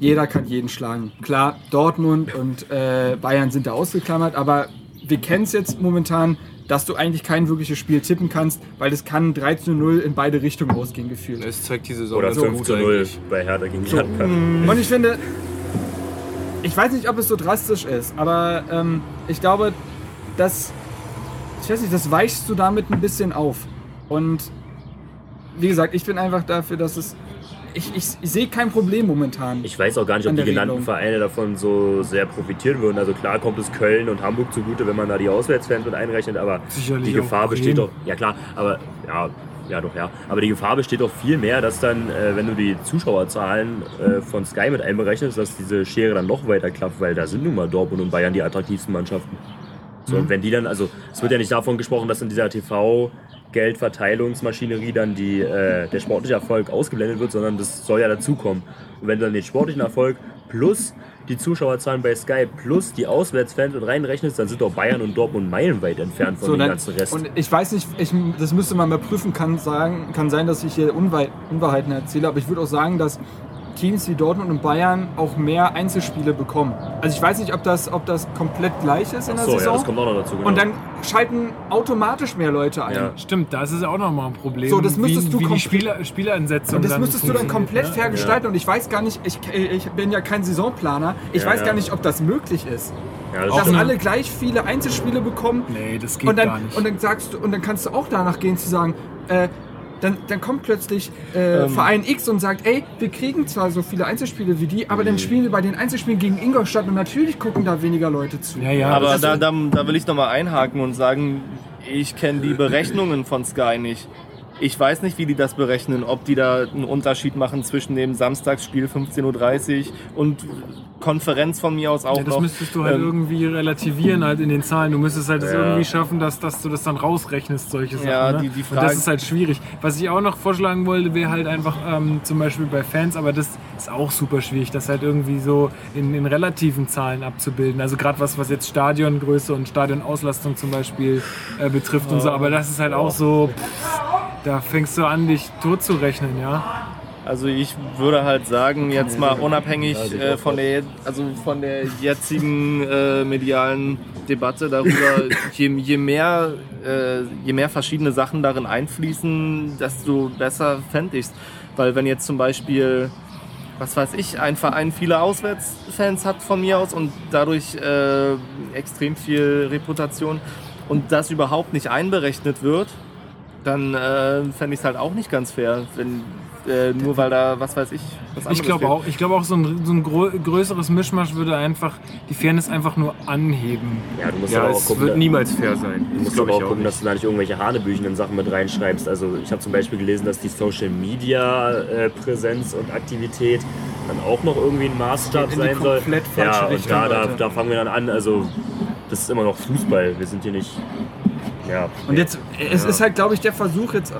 Jeder kann jeden schlagen. Klar, Dortmund und äh, Bayern sind da ausgeklammert, aber wir kennen es jetzt momentan, dass du eigentlich kein wirkliches Spiel tippen kannst, weil es kann 3 zu 0 in beide Richtungen ausgehen gefühlt. Es zeigt die Saison Oder ganz 5 gut zu 0 eigentlich. bei Hertha gegen Gladbach. Und ich finde, ich weiß nicht, ob es so drastisch ist, aber ähm, ich glaube, dass, ich weiß nicht, das weichst du damit ein bisschen auf. Und wie gesagt, ich bin einfach dafür, dass es, ich, ich, ich sehe kein Problem momentan. Ich weiß auch gar nicht, ob die genannten Regelung. Vereine davon so sehr profitieren würden. Also klar kommt es Köln und Hamburg zugute, wenn man da die Auswärtsfans mit einrechnet, aber Sicherlich die Gefahr besteht doch, ja klar, aber ja, ja doch, ja. Aber die Gefahr besteht doch viel mehr, dass dann, äh, wenn du die Zuschauerzahlen äh, von Sky mit einberechnest, dass diese Schere dann noch weiter klappt, weil da sind nun mal Dortmund und Bayern die attraktivsten Mannschaften. So, Mhm. und wenn die dann, also es wird ja nicht davon gesprochen, dass in dieser TV Geldverteilungsmaschinerie dann die, äh, der sportliche Erfolg ausgeblendet wird, sondern das soll ja dazukommen. Und wenn du dann den sportlichen Erfolg plus die Zuschauerzahlen bei Sky plus die Auswärtsfans mit reinrechnest, dann sind doch Bayern und Dortmund meilenweit entfernt von So, dem dann, ganzen Rest. und ich weiß nicht, ich, das müsste man mal prüfen, kann, sagen, kann sein, dass ich hier Unwahr, Unwahrheiten erzähle, aber ich würde auch sagen, dass Teams wie Dortmund und Bayern auch mehr Einzelspiele bekommen. Also ich weiß nicht, ob das, ob das komplett gleich ist in der so, ja, Saison. das kommt auch noch dazu. Genau. und dann schalten automatisch mehr Leute ein. Ja. Stimmt, das ist auch nochmal ein Problem. So, das müsstest wie, du wie die komplett- Spieler, Spieleransetzung Und das dann müsstest du dann komplett ne? fair gestalten. Und ich weiß gar nicht, ich, ich bin ja kein Saisonplaner, ich Ja, weiß ja. gar nicht, ob das möglich ist. ja, das Dass stimmt. alle gleich viele Einzelspiele bekommen. Nee, das geht und dann, gar nicht. Und dann sagst du, und dann kannst du auch danach gehen zu sagen, äh, dann, dann kommt plötzlich äh, Ähm. Verein X und sagt, ey, wir kriegen zwar so viele Einzelspiele wie die, aber dann spielen wir bei den Einzelspielen gegen Ingolstadt und natürlich gucken da weniger Leute zu. ja, ja, Aber da, da, da will ich nochmal einhaken und sagen, ich kenne die Berechnungen von Sky nicht. Ich weiß nicht, wie die das berechnen, ob die da einen Unterschied machen zwischen dem Samstagsspiel 15.30 Uhr und Konferenz von mir aus auch Ja, das noch. müsstest du halt Ähm, irgendwie relativieren halt in den Zahlen. Du müsstest halt das Ja. irgendwie schaffen, dass, dass du das dann rausrechnest, solche Sachen. Ja, ne? die- die Und Frage- das ist halt schwierig. Was ich auch noch vorschlagen wollte, wäre halt einfach ähm, zum Beispiel bei Fans, aber das ist auch super schwierig, das halt irgendwie so in, in relativen Zahlen abzubilden. Also gerade was, was jetzt Stadiongröße und Stadionauslastung zum Beispiel äh, betrifft und so. Aber das ist halt auch so, pff, da fängst du an, dich totzurechnen, ja. Also ich würde halt sagen, jetzt mal unabhängig äh, von der, also von der jetzigen äh, medialen Debatte darüber, je, je, mehr, äh, je mehr verschiedene Sachen darin einfließen, desto besser fände ich es. Weil wenn jetzt zum Beispiel, was weiß ich, ein Verein viele Auswärtsfans hat von mir aus und dadurch äh, extrem viel Reputation und das überhaupt nicht einberechnet wird, dann äh, fände ich es halt auch nicht ganz fair, wenn äh, nur weil da, was weiß ich, was anderes Ich glaube auch, ich glaube auch so ein, so ein grö größeres Mischmasch würde einfach die Fairness einfach nur anheben. ja, du musst Ja, aber auch es gucken, wird niemals fair sein. Du musst aber auch auch gucken, dass nicht. du da nicht irgendwelche hanebüchenden Sachen mit reinschreibst. Also ich habe zum Beispiel gelesen, dass die Social Media äh, Präsenz und Aktivität dann auch noch irgendwie ein Maßstab Geht in die sein soll. komplett falsche Ja, und da, da, da fangen wir dann an. Also das ist immer noch Fußball. Wir sind hier nicht. Ja. Und jetzt, es Ja. ist halt, glaube ich, der Versuch jetzt,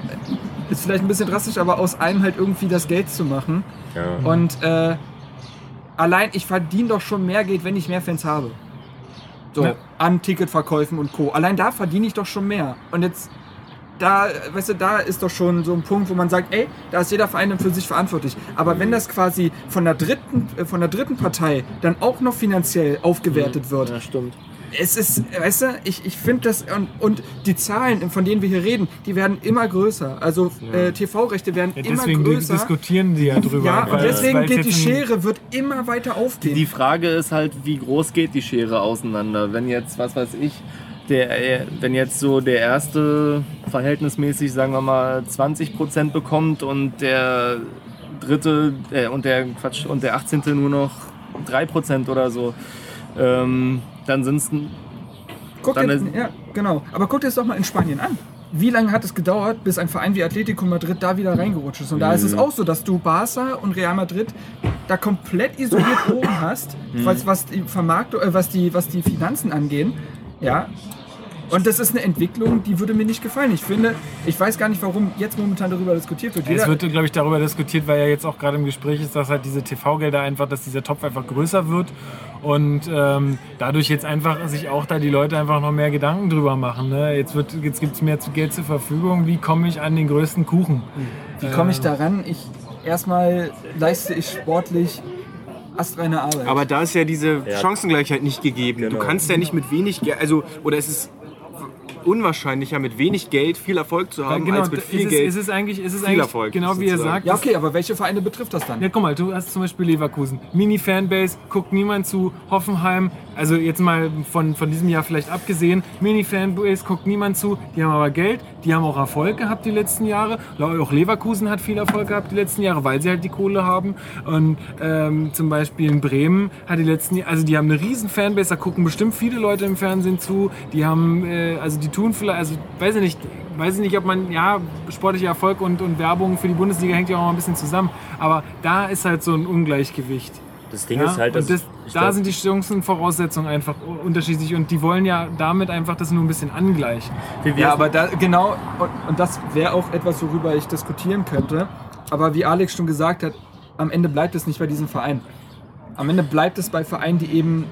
ist vielleicht ein bisschen drastisch, aber aus allem halt irgendwie das Geld zu machen. Ja. Und äh, allein, ich verdiene doch schon mehr Geld, wenn ich mehr Fans habe. So, Ja. an Ticketverkäufen und Co. Allein da verdiene ich doch schon mehr. Und jetzt, da, weißt du, da ist doch schon so ein Punkt, wo man sagt, ey, da ist jeder Verein für sich verantwortlich. Aber wenn das quasi von der dritten, äh, von der dritten Partei dann auch noch finanziell aufgewertet wird, Ja, stimmt. Es ist, weißt du, ich, ich finde das, und, und die Zahlen, von denen wir hier reden, die werden immer größer. Also äh, TV-Rechte werden Ja, immer deswegen größer. diskutieren die ja drüber. Ja, und deswegen geht die Schere, wird immer weiter aufgehen. Die Frage ist halt, wie groß geht die Schere auseinander? Wenn jetzt, was weiß ich, der, äh, wenn jetzt so der erste verhältnismäßig, sagen wir mal, 20% bekommt und der dritte äh, und der Quatsch und der 18. nur noch 3% oder so, ähm, dann sind es Guck Dann dir, ist- ja, genau. Aber guck dir das doch mal in Spanien an. Wie lange hat es gedauert, bis ein Verein wie Atletico Madrid da wieder reingerutscht ist? Und da ist Mhm. es auch so, dass du Barca und Real Madrid da komplett isoliert oben hast, Mhm. was, was, die Vermarktung, äh, was, die, was die Finanzen angehen. Ja. Und das ist eine Entwicklung, die würde mir nicht gefallen. Ich finde, ich weiß gar nicht, warum jetzt momentan darüber diskutiert wird. Es Jeder- wird, glaube ich, darüber diskutiert, weil ja jetzt auch gerade im Gespräch ist, dass halt diese TV-Gelder einfach, dass dieser Topf einfach größer wird und ähm, dadurch jetzt einfach sich auch da die Leute einfach noch mehr Gedanken drüber machen. Ne? Jetzt, wird, jetzt gibt es mehr zu- Geld zur Verfügung. Wie komme ich an den größten Kuchen? Wie komme ich daran? Ich erstmal leiste ich sportlich astreine Arbeit. Aber da ist ja diese Ja. Chancengleichheit nicht gegeben. Du Genau. kannst ja nicht mit wenig Geld, also, oder es ist unwahrscheinlicher, mit wenig Geld viel Erfolg zu haben, genau, als mit viel es ist, Geld. es ist eigentlich, es ist viel eigentlich Erfolg, genau wie ihr sagt. Ja, okay, aber welche Vereine betrifft das dann? Ja, guck mal, du hast zum Beispiel Leverkusen. Mini-Fanbase, guckt niemand zu. Hoffenheim, also jetzt mal von, von diesem Jahr vielleicht abgesehen, Mini-Fanbase, guckt niemand zu. Die haben aber Geld, die haben auch Erfolg gehabt die letzten Jahre. Auch Leverkusen hat viel Erfolg gehabt die letzten Jahre, weil sie halt die Kohle haben. Und ähm, zum Beispiel in Bremen hat die letzten also die haben eine riesen Fanbase, da gucken bestimmt viele Leute im Fernsehen zu. Die haben, äh, also die tun vielleicht, also weiß ich nicht, weiß ich nicht, ob man, ja, sportlicher Erfolg und, und Werbung für die Bundesliga hängt ja auch mal ein bisschen zusammen. Aber da ist halt so ein Ungleichgewicht. Das Ding Ja? ist halt, dass und das, da glaub- sind die Chancenvoraussetzungen einfach unterschiedlich und die wollen ja damit einfach das nur ein bisschen angleichen. Ja, aber da, genau, und, und das wäre auch etwas, worüber ich diskutieren könnte. Aber wie Alex schon gesagt hat, am Ende bleibt es nicht bei diesem Verein. Am Ende bleibt es bei Vereinen, die eben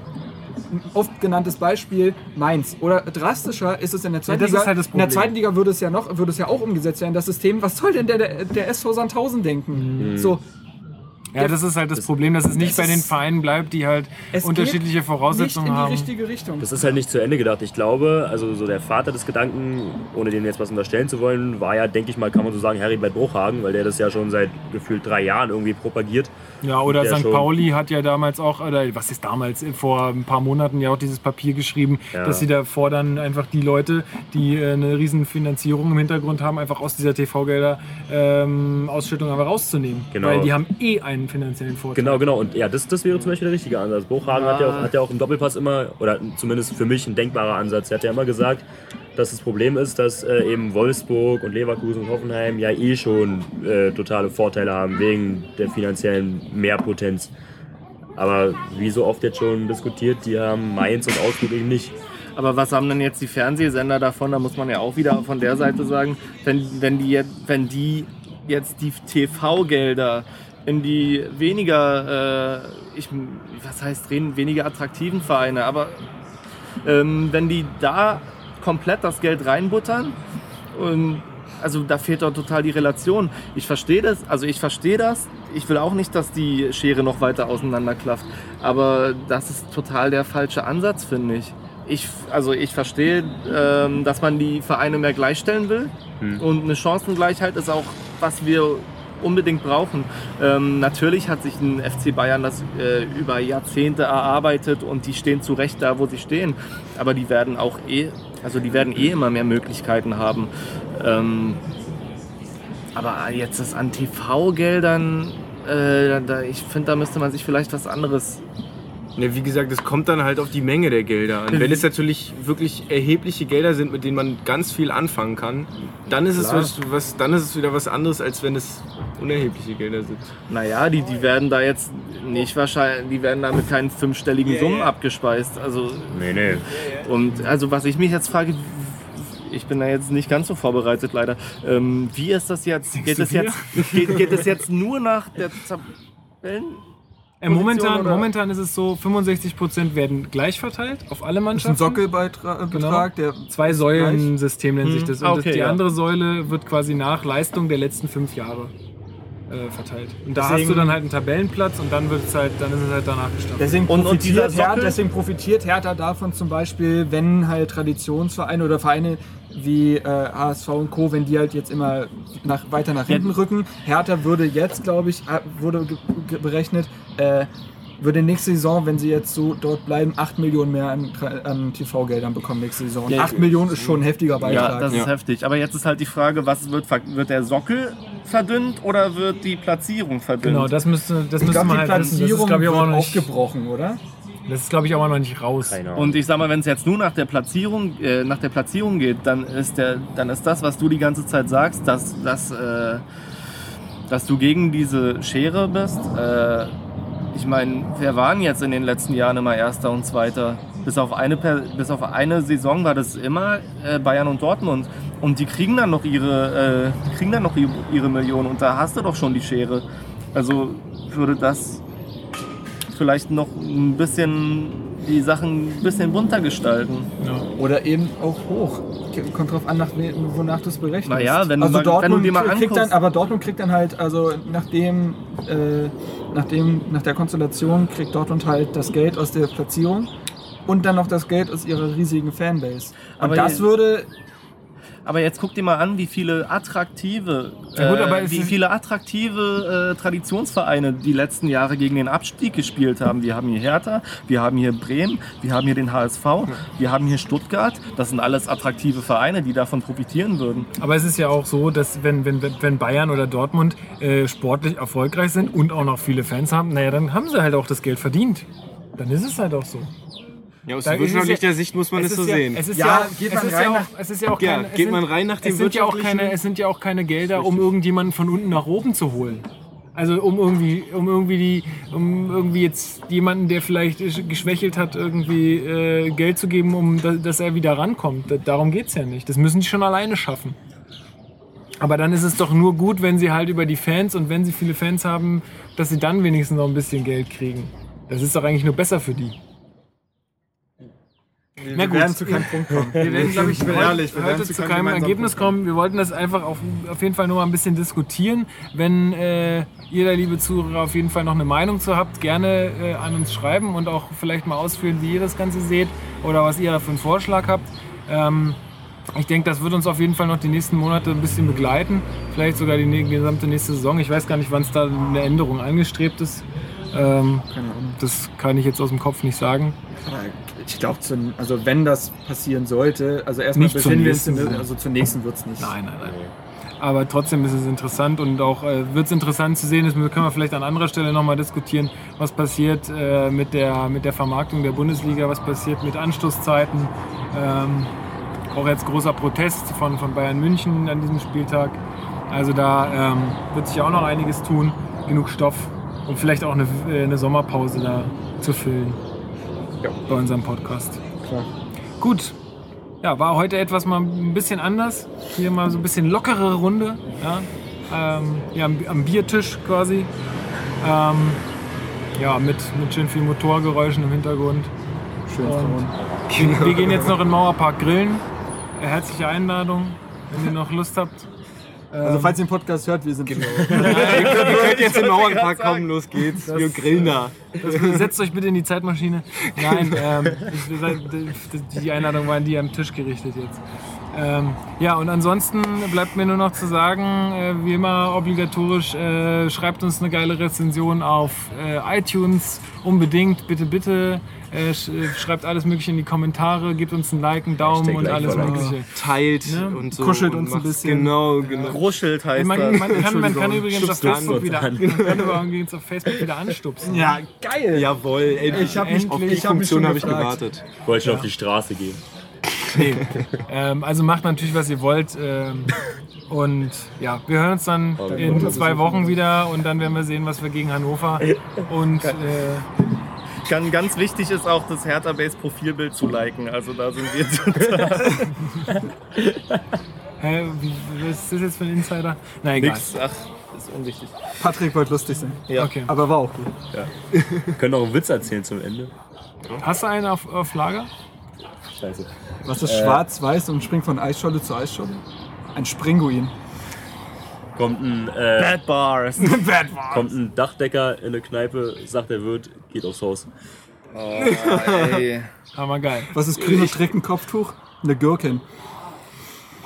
oft genanntes Beispiel Mainz. Oder drastischer ist es in der zweiten das Liga. ist halt das in der zweiten Liga würde es ja noch, würde es ja auch umgesetzt werden, das System. Was soll denn der, der, der SV Sandhausen denken? So, Ja, das ist halt das, Problem, dass es nicht das bei den Vereinen bleibt, die halt unterschiedliche Voraussetzungen nicht in die haben. richtige Richtung. Das ist halt nicht zu Ende gedacht. Ich glaube, also so der Vater des Gedanken, ohne dem jetzt was unterstellen zu wollen, war ja, denke ich mal, kann man so sagen, Heribert Bruchhagen, weil der das ja schon seit gefühlt drei Jahren irgendwie propagiert. Ja, oder Der St. schon. Pauli hat ja damals auch, oder was ist damals, vor ein paar Monaten ja auch dieses Papier geschrieben, Ja. dass sie da fordern, einfach die Leute, die äh, eine riesen Finanzierung im Hintergrund haben, einfach aus dieser TV-Gelder-Ausschüttung aber rauszunehmen. Genau. Weil die haben eh einen finanziellen Vorteil. Genau, genau. Und ja, das, das wäre zum Beispiel der richtige Ansatz. Bruchhagen hat, ja auch, hat ja auch im Doppelpass immer, oder zumindest für mich ein denkbarer Ansatz. Er hat ja immer gesagt, dass das Problem ist, dass äh, eben Wolfsburg und Leverkusen und Hoffenheim ja eh schon äh, totale Vorteile haben wegen der finanziellen Mehrpotenz. Aber wie so oft jetzt schon diskutiert, die haben Mainz und Augsburg eben nicht. Aber was haben denn jetzt die Fernsehsender davon? Da muss man ja auch wieder von der Seite sagen, wenn, wenn, die, jetzt, wenn die jetzt die TV-Gelder in die weniger, äh, ich, was heißt reden, weniger attraktiven Vereine, aber ähm, wenn die da komplett das Geld reinbuttern und also da fehlt doch total die Relation. Ich verstehe das, also ich verstehe das. Ich will auch nicht, dass die Schere noch weiter auseinanderklafft. Aber das ist total der falsche Ansatz, finde ich. Ich, also ich verstehe, ähm, dass man die Vereine mehr gleichstellen will. Und eine Chancengleichheit ist auch, was wir unbedingt brauchen. Ähm, natürlich hat sich ein FC Bayern das äh, über Jahrzehnte erarbeitet und die stehen zu Recht da, wo sie stehen. Aber die werden auch eh, also die werden eh immer mehr Möglichkeiten haben. Ähm, aber jetzt das an TV-Geldern, äh, ich finde, da müsste man sich vielleicht was anderes. Ne, wie gesagt, es kommt dann halt auf die Menge der Gelder an. Wenn es natürlich wirklich erhebliche Gelder sind, mit denen man ganz viel anfangen kann, dann ist, es was, was, dann ist es wieder was anderes, als wenn es unerhebliche Gelder sind. Naja, die, die werden da jetzt nicht wahrscheinlich, die werden da mit keinen fünfstelligen Summen abgespeist. Also Nee, nee. Und also was ich mich jetzt frage, ich bin da jetzt nicht ganz so vorbereitet leider. Ähm, wie ist das jetzt? Geht es jetzt, geht, geht es jetzt nur nach der Tabellen? Äh, momentan, oder? momentan ist es so, 65% werden gleich verteilt auf alle Das ist ein Mannschaften. Sockelbetrag, Genau. der Zwei Säulen-System nennt sich das. Und Ah, das, okay, die ja. andere Säule wird quasi nach Leistung der letzten fünf Jahre äh, verteilt. Und da hast du dann halt einen Tabellenplatz und dann, wird's halt, dann ist es halt danach gestaffelt. Deswegen Und- und profitiert, dieser Hertha, Sockel- deswegen profitiert Hertha davon zum Beispiel, wenn halt Traditionsvereine oder Vereine wie äh, HSV und Co., wenn die halt jetzt immer nach, weiter nach hinten rücken. Hertha würde jetzt, glaube ich, äh, wurde berechnet, äh, würde nächste Saison, wenn sie jetzt so dort bleiben, 8 Millionen mehr an, an TV-Geldern bekommen nächste Saison. Ja, 8 Millionen ist schon ein heftiger Ja, Beitrag. das ist heftig. Aber jetzt ist halt die Frage, was wird, ver- wird der Sockel verdünnt oder wird die Platzierung verdünnt? Genau, das müsste, das ich müsste man die halt wissen. Das ist, Platzierung glaube ich, aber noch nicht, aufgebrochen, oder? Das ist, glaube ich, aber noch nicht raus. Keine Ahnung. Und ich sag mal, wenn es jetzt nur nach der Platzierung, äh, nach der Platzierung geht, dann ist der, dann ist das, was du die ganze Zeit sagst, dass, dass, äh, dass du gegen diese Schere bist. Äh, ich meine, wer waren jetzt in den letzten Jahren immer Erster und Zweiter? Bis auf eine, Per- bis auf eine Saison war das immer äh, Bayern und Dortmund. Und die kriegen dann noch ihre, äh, kriegen dann noch ihre Millionen. Und da hast du doch schon die Schere. Also würde das vielleicht noch ein bisschen die Sachen ein bisschen bunter gestalten. Oder eben auch hoch. Kommt drauf an, nach, wonach du es berechnest. Naja, wenn also mal- wenn du Dortmund dir mal kriegt dann, aber Dortmund kriegt dann halt, also nachdem, äh, nachdem, nach der Konstellation kriegt Dortmund halt das Geld aus der Platzierung. und dann noch das Geld aus ihrer riesigen Fanbase. Und Aber das würde Aber jetzt guck dir mal an, wie viele attraktive, Ja gut, äh, wie viele attraktive äh, Traditionsvereine die letzten Jahre gegen den Abstieg gespielt haben. Wir haben hier Hertha, wir haben hier Bremen, wir haben hier den HSV, wir haben hier Stuttgart. Das sind alles attraktive Vereine, die davon profitieren würden. Aber es ist ja auch so, dass wenn, wenn, wenn Bayern oder Dortmund äh, sportlich erfolgreich sind und auch noch viele Fans haben, naja, dann haben sie halt auch das Geld verdient. Dann ist es halt auch so. Ja, aus es wirtschaftlicher ja- Sicht muss man es ist so ja, sehen. Es ist Ja, ja, geht es man ist rein ja auch, nach- es ist ja auch Ja, keine, es geht sind- man rein nach dem es sind ja auch keine, Es sind ja auch keine Gelder, um irgendjemanden von unten nach oben zu holen. Also um irgendwie, um irgendwie die, um irgendwie jetzt jemanden, der vielleicht geschwächelt hat, irgendwie äh, Geld zu geben, um da, dass er wieder rankommt. Da- Darum geht's ja nicht. Das müssen die schon alleine schaffen. Aber dann ist es doch nur gut, wenn sie halt über die Fans und wenn sie viele Fans haben, dass sie dann wenigstens noch ein bisschen Geld kriegen. Das ist doch eigentlich nur besser für die. Na wir gut. werden zu keinem Punkt kommen. Wir werden, glaube ich, heute, ehrlich, wir heute zu zu keinem Ergebnis kommen. Wir wollten das einfach auf, auf jeden Fall nur mal ein bisschen diskutieren. Wenn äh, ihr, da, liebe Zuhörer, auf jeden Fall noch eine Meinung zu habt, gerne äh, an uns schreiben und auch vielleicht mal ausführen, wie ihr das Ganze seht oder was ihr da für einen Vorschlag habt. Ähm, ich denke, das wird uns auf jeden Fall noch die nächsten Monate ein bisschen begleiten. Vielleicht sogar die, ne- gesamte nächste Saison. Ich weiß gar nicht, wann es da eine Änderung angestrebt ist. Ähm, das kann ich jetzt aus dem Kopf nicht sagen. Ich glaube, also wenn das passieren sollte, also erstmal befinden wir uns also zur nächsten wird es nicht. Nein, nein, nein. Aber trotzdem ist es interessant und auch äh, wird es interessant zu sehen, das können wir vielleicht an anderer Stelle nochmal diskutieren, was passiert äh, mit, der, mit der Vermarktung der Bundesliga, was passiert mit Anstoßzeiten. Ähm, auch jetzt großer Protest von, von Bayern München an diesem Spieltag. Also da ähm, wird sich auch noch einiges tun, genug Stoff, um vielleicht auch eine, äh, eine Sommerpause da zu füllen bei unserem Podcast. Gut, ja, war heute etwas mal ein bisschen anders. Hier mal so ein bisschen lockere Runde. Ja, ähm, ja am, Biertisch quasi. Ähm, ja, mit, mit schön viel Motorgeräuschen im Hintergrund. Schön Und wir gehen jetzt noch in den Mauerpark grillen. Äh, Herzliche Einladung, wenn ihr noch Lust habt. Also falls ihr den Podcast hört, wir sind Genau. Ihr könnt jetzt in den Mauerpark kommen, los geht's. Wir grillen da. Das, setzt euch bitte in die Zeitmaschine. Nein, ähm, ich, die Einladung war an die am Tisch gerichtet jetzt. Ähm, ja, und ansonsten bleibt mir nur noch zu sagen, äh, wie immer obligatorisch, äh, schreibt uns eine geile Rezension auf äh, iTunes. Unbedingt, bitte, bitte. Äh, äh, schreibt alles Mögliche in die Kommentare, gebt uns ein Like, einen Daumen Hashtag und Like alles. Mögliche. Teilt Ne? und so. Kuschelt und uns ein bisschen. Genau, genau. Großschild heißt Man, man, kann, man kann übrigens auf Stupst an, Facebook uns wieder, an. man kann übrigens auf Facebook wieder anstupsen. Ja, geil! Jawohl, endlich. Ich hab mich- auf die ich hab Funktion habe ich gewartet. Ich wollte schon auf die Straße gehen. Ähm, also macht natürlich, was ihr wollt. Ähm, und ja, wir hören uns dann in zwei Wochen wieder und dann werden wir sehen, was wir gegen Hannover und äh, Ganz, ganz wichtig ist auch, das Hertha Base Profilbild zu liken. Also da sind wir total hä, was ist das jetzt für ein Insider? Na egal. nix. Ach, ist unwichtig. Patrick wollte lustig sein. Ja. Okay. Aber war auch gut. Wir können noch einen Witz erzählen zum Ende. Hast du einen auf, auf Lager? Scheiße. Was ist schwarz-weiß und springt von Eisscholle zu Eisscholle? Ein Springuin. Kommt ein, äh, Bad Bars. kommt ein Dachdecker in eine Kneipe, sagt der Wirt, geht aufs Haus. Ey. Aber geil. Was ist grün und trägt ein Kopftuch? Eine Gürkin.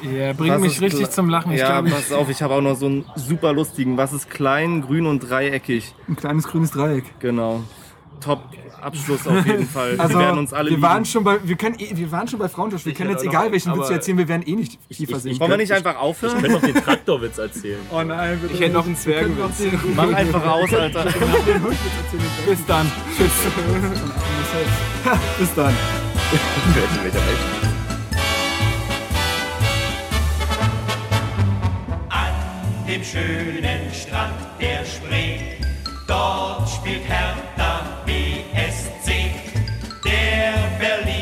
Ihr bringt Was mich richtig zum Lachen. Ich ja, pass auf, ich habe auch noch so einen super lustigen. Was ist klein, grün und dreieckig? Ein kleines grünes Dreieck. Genau. Top Abschluss auf jeden Fall. Also, wir werden uns alle wir, waren lieben. schon bei, wir, können, eh- wir waren schon bei Frauentausch. Wir können jetzt auch egal noch- welchen Witz wir erzählen, wir werden eh nicht tiefer ich- sehen. Wollen wir nicht einfach Ich aufhören? könnte noch den Traktorwitz erzählen. Oh nein, bitte. Ich hätte noch einen Zwergenwitz. Mach einfach aus, Alter. bis dann. Bis dann. Welcher Welcher? An dem schönen Strand der Spree, dort spielt Hertha BSC. Der Berliner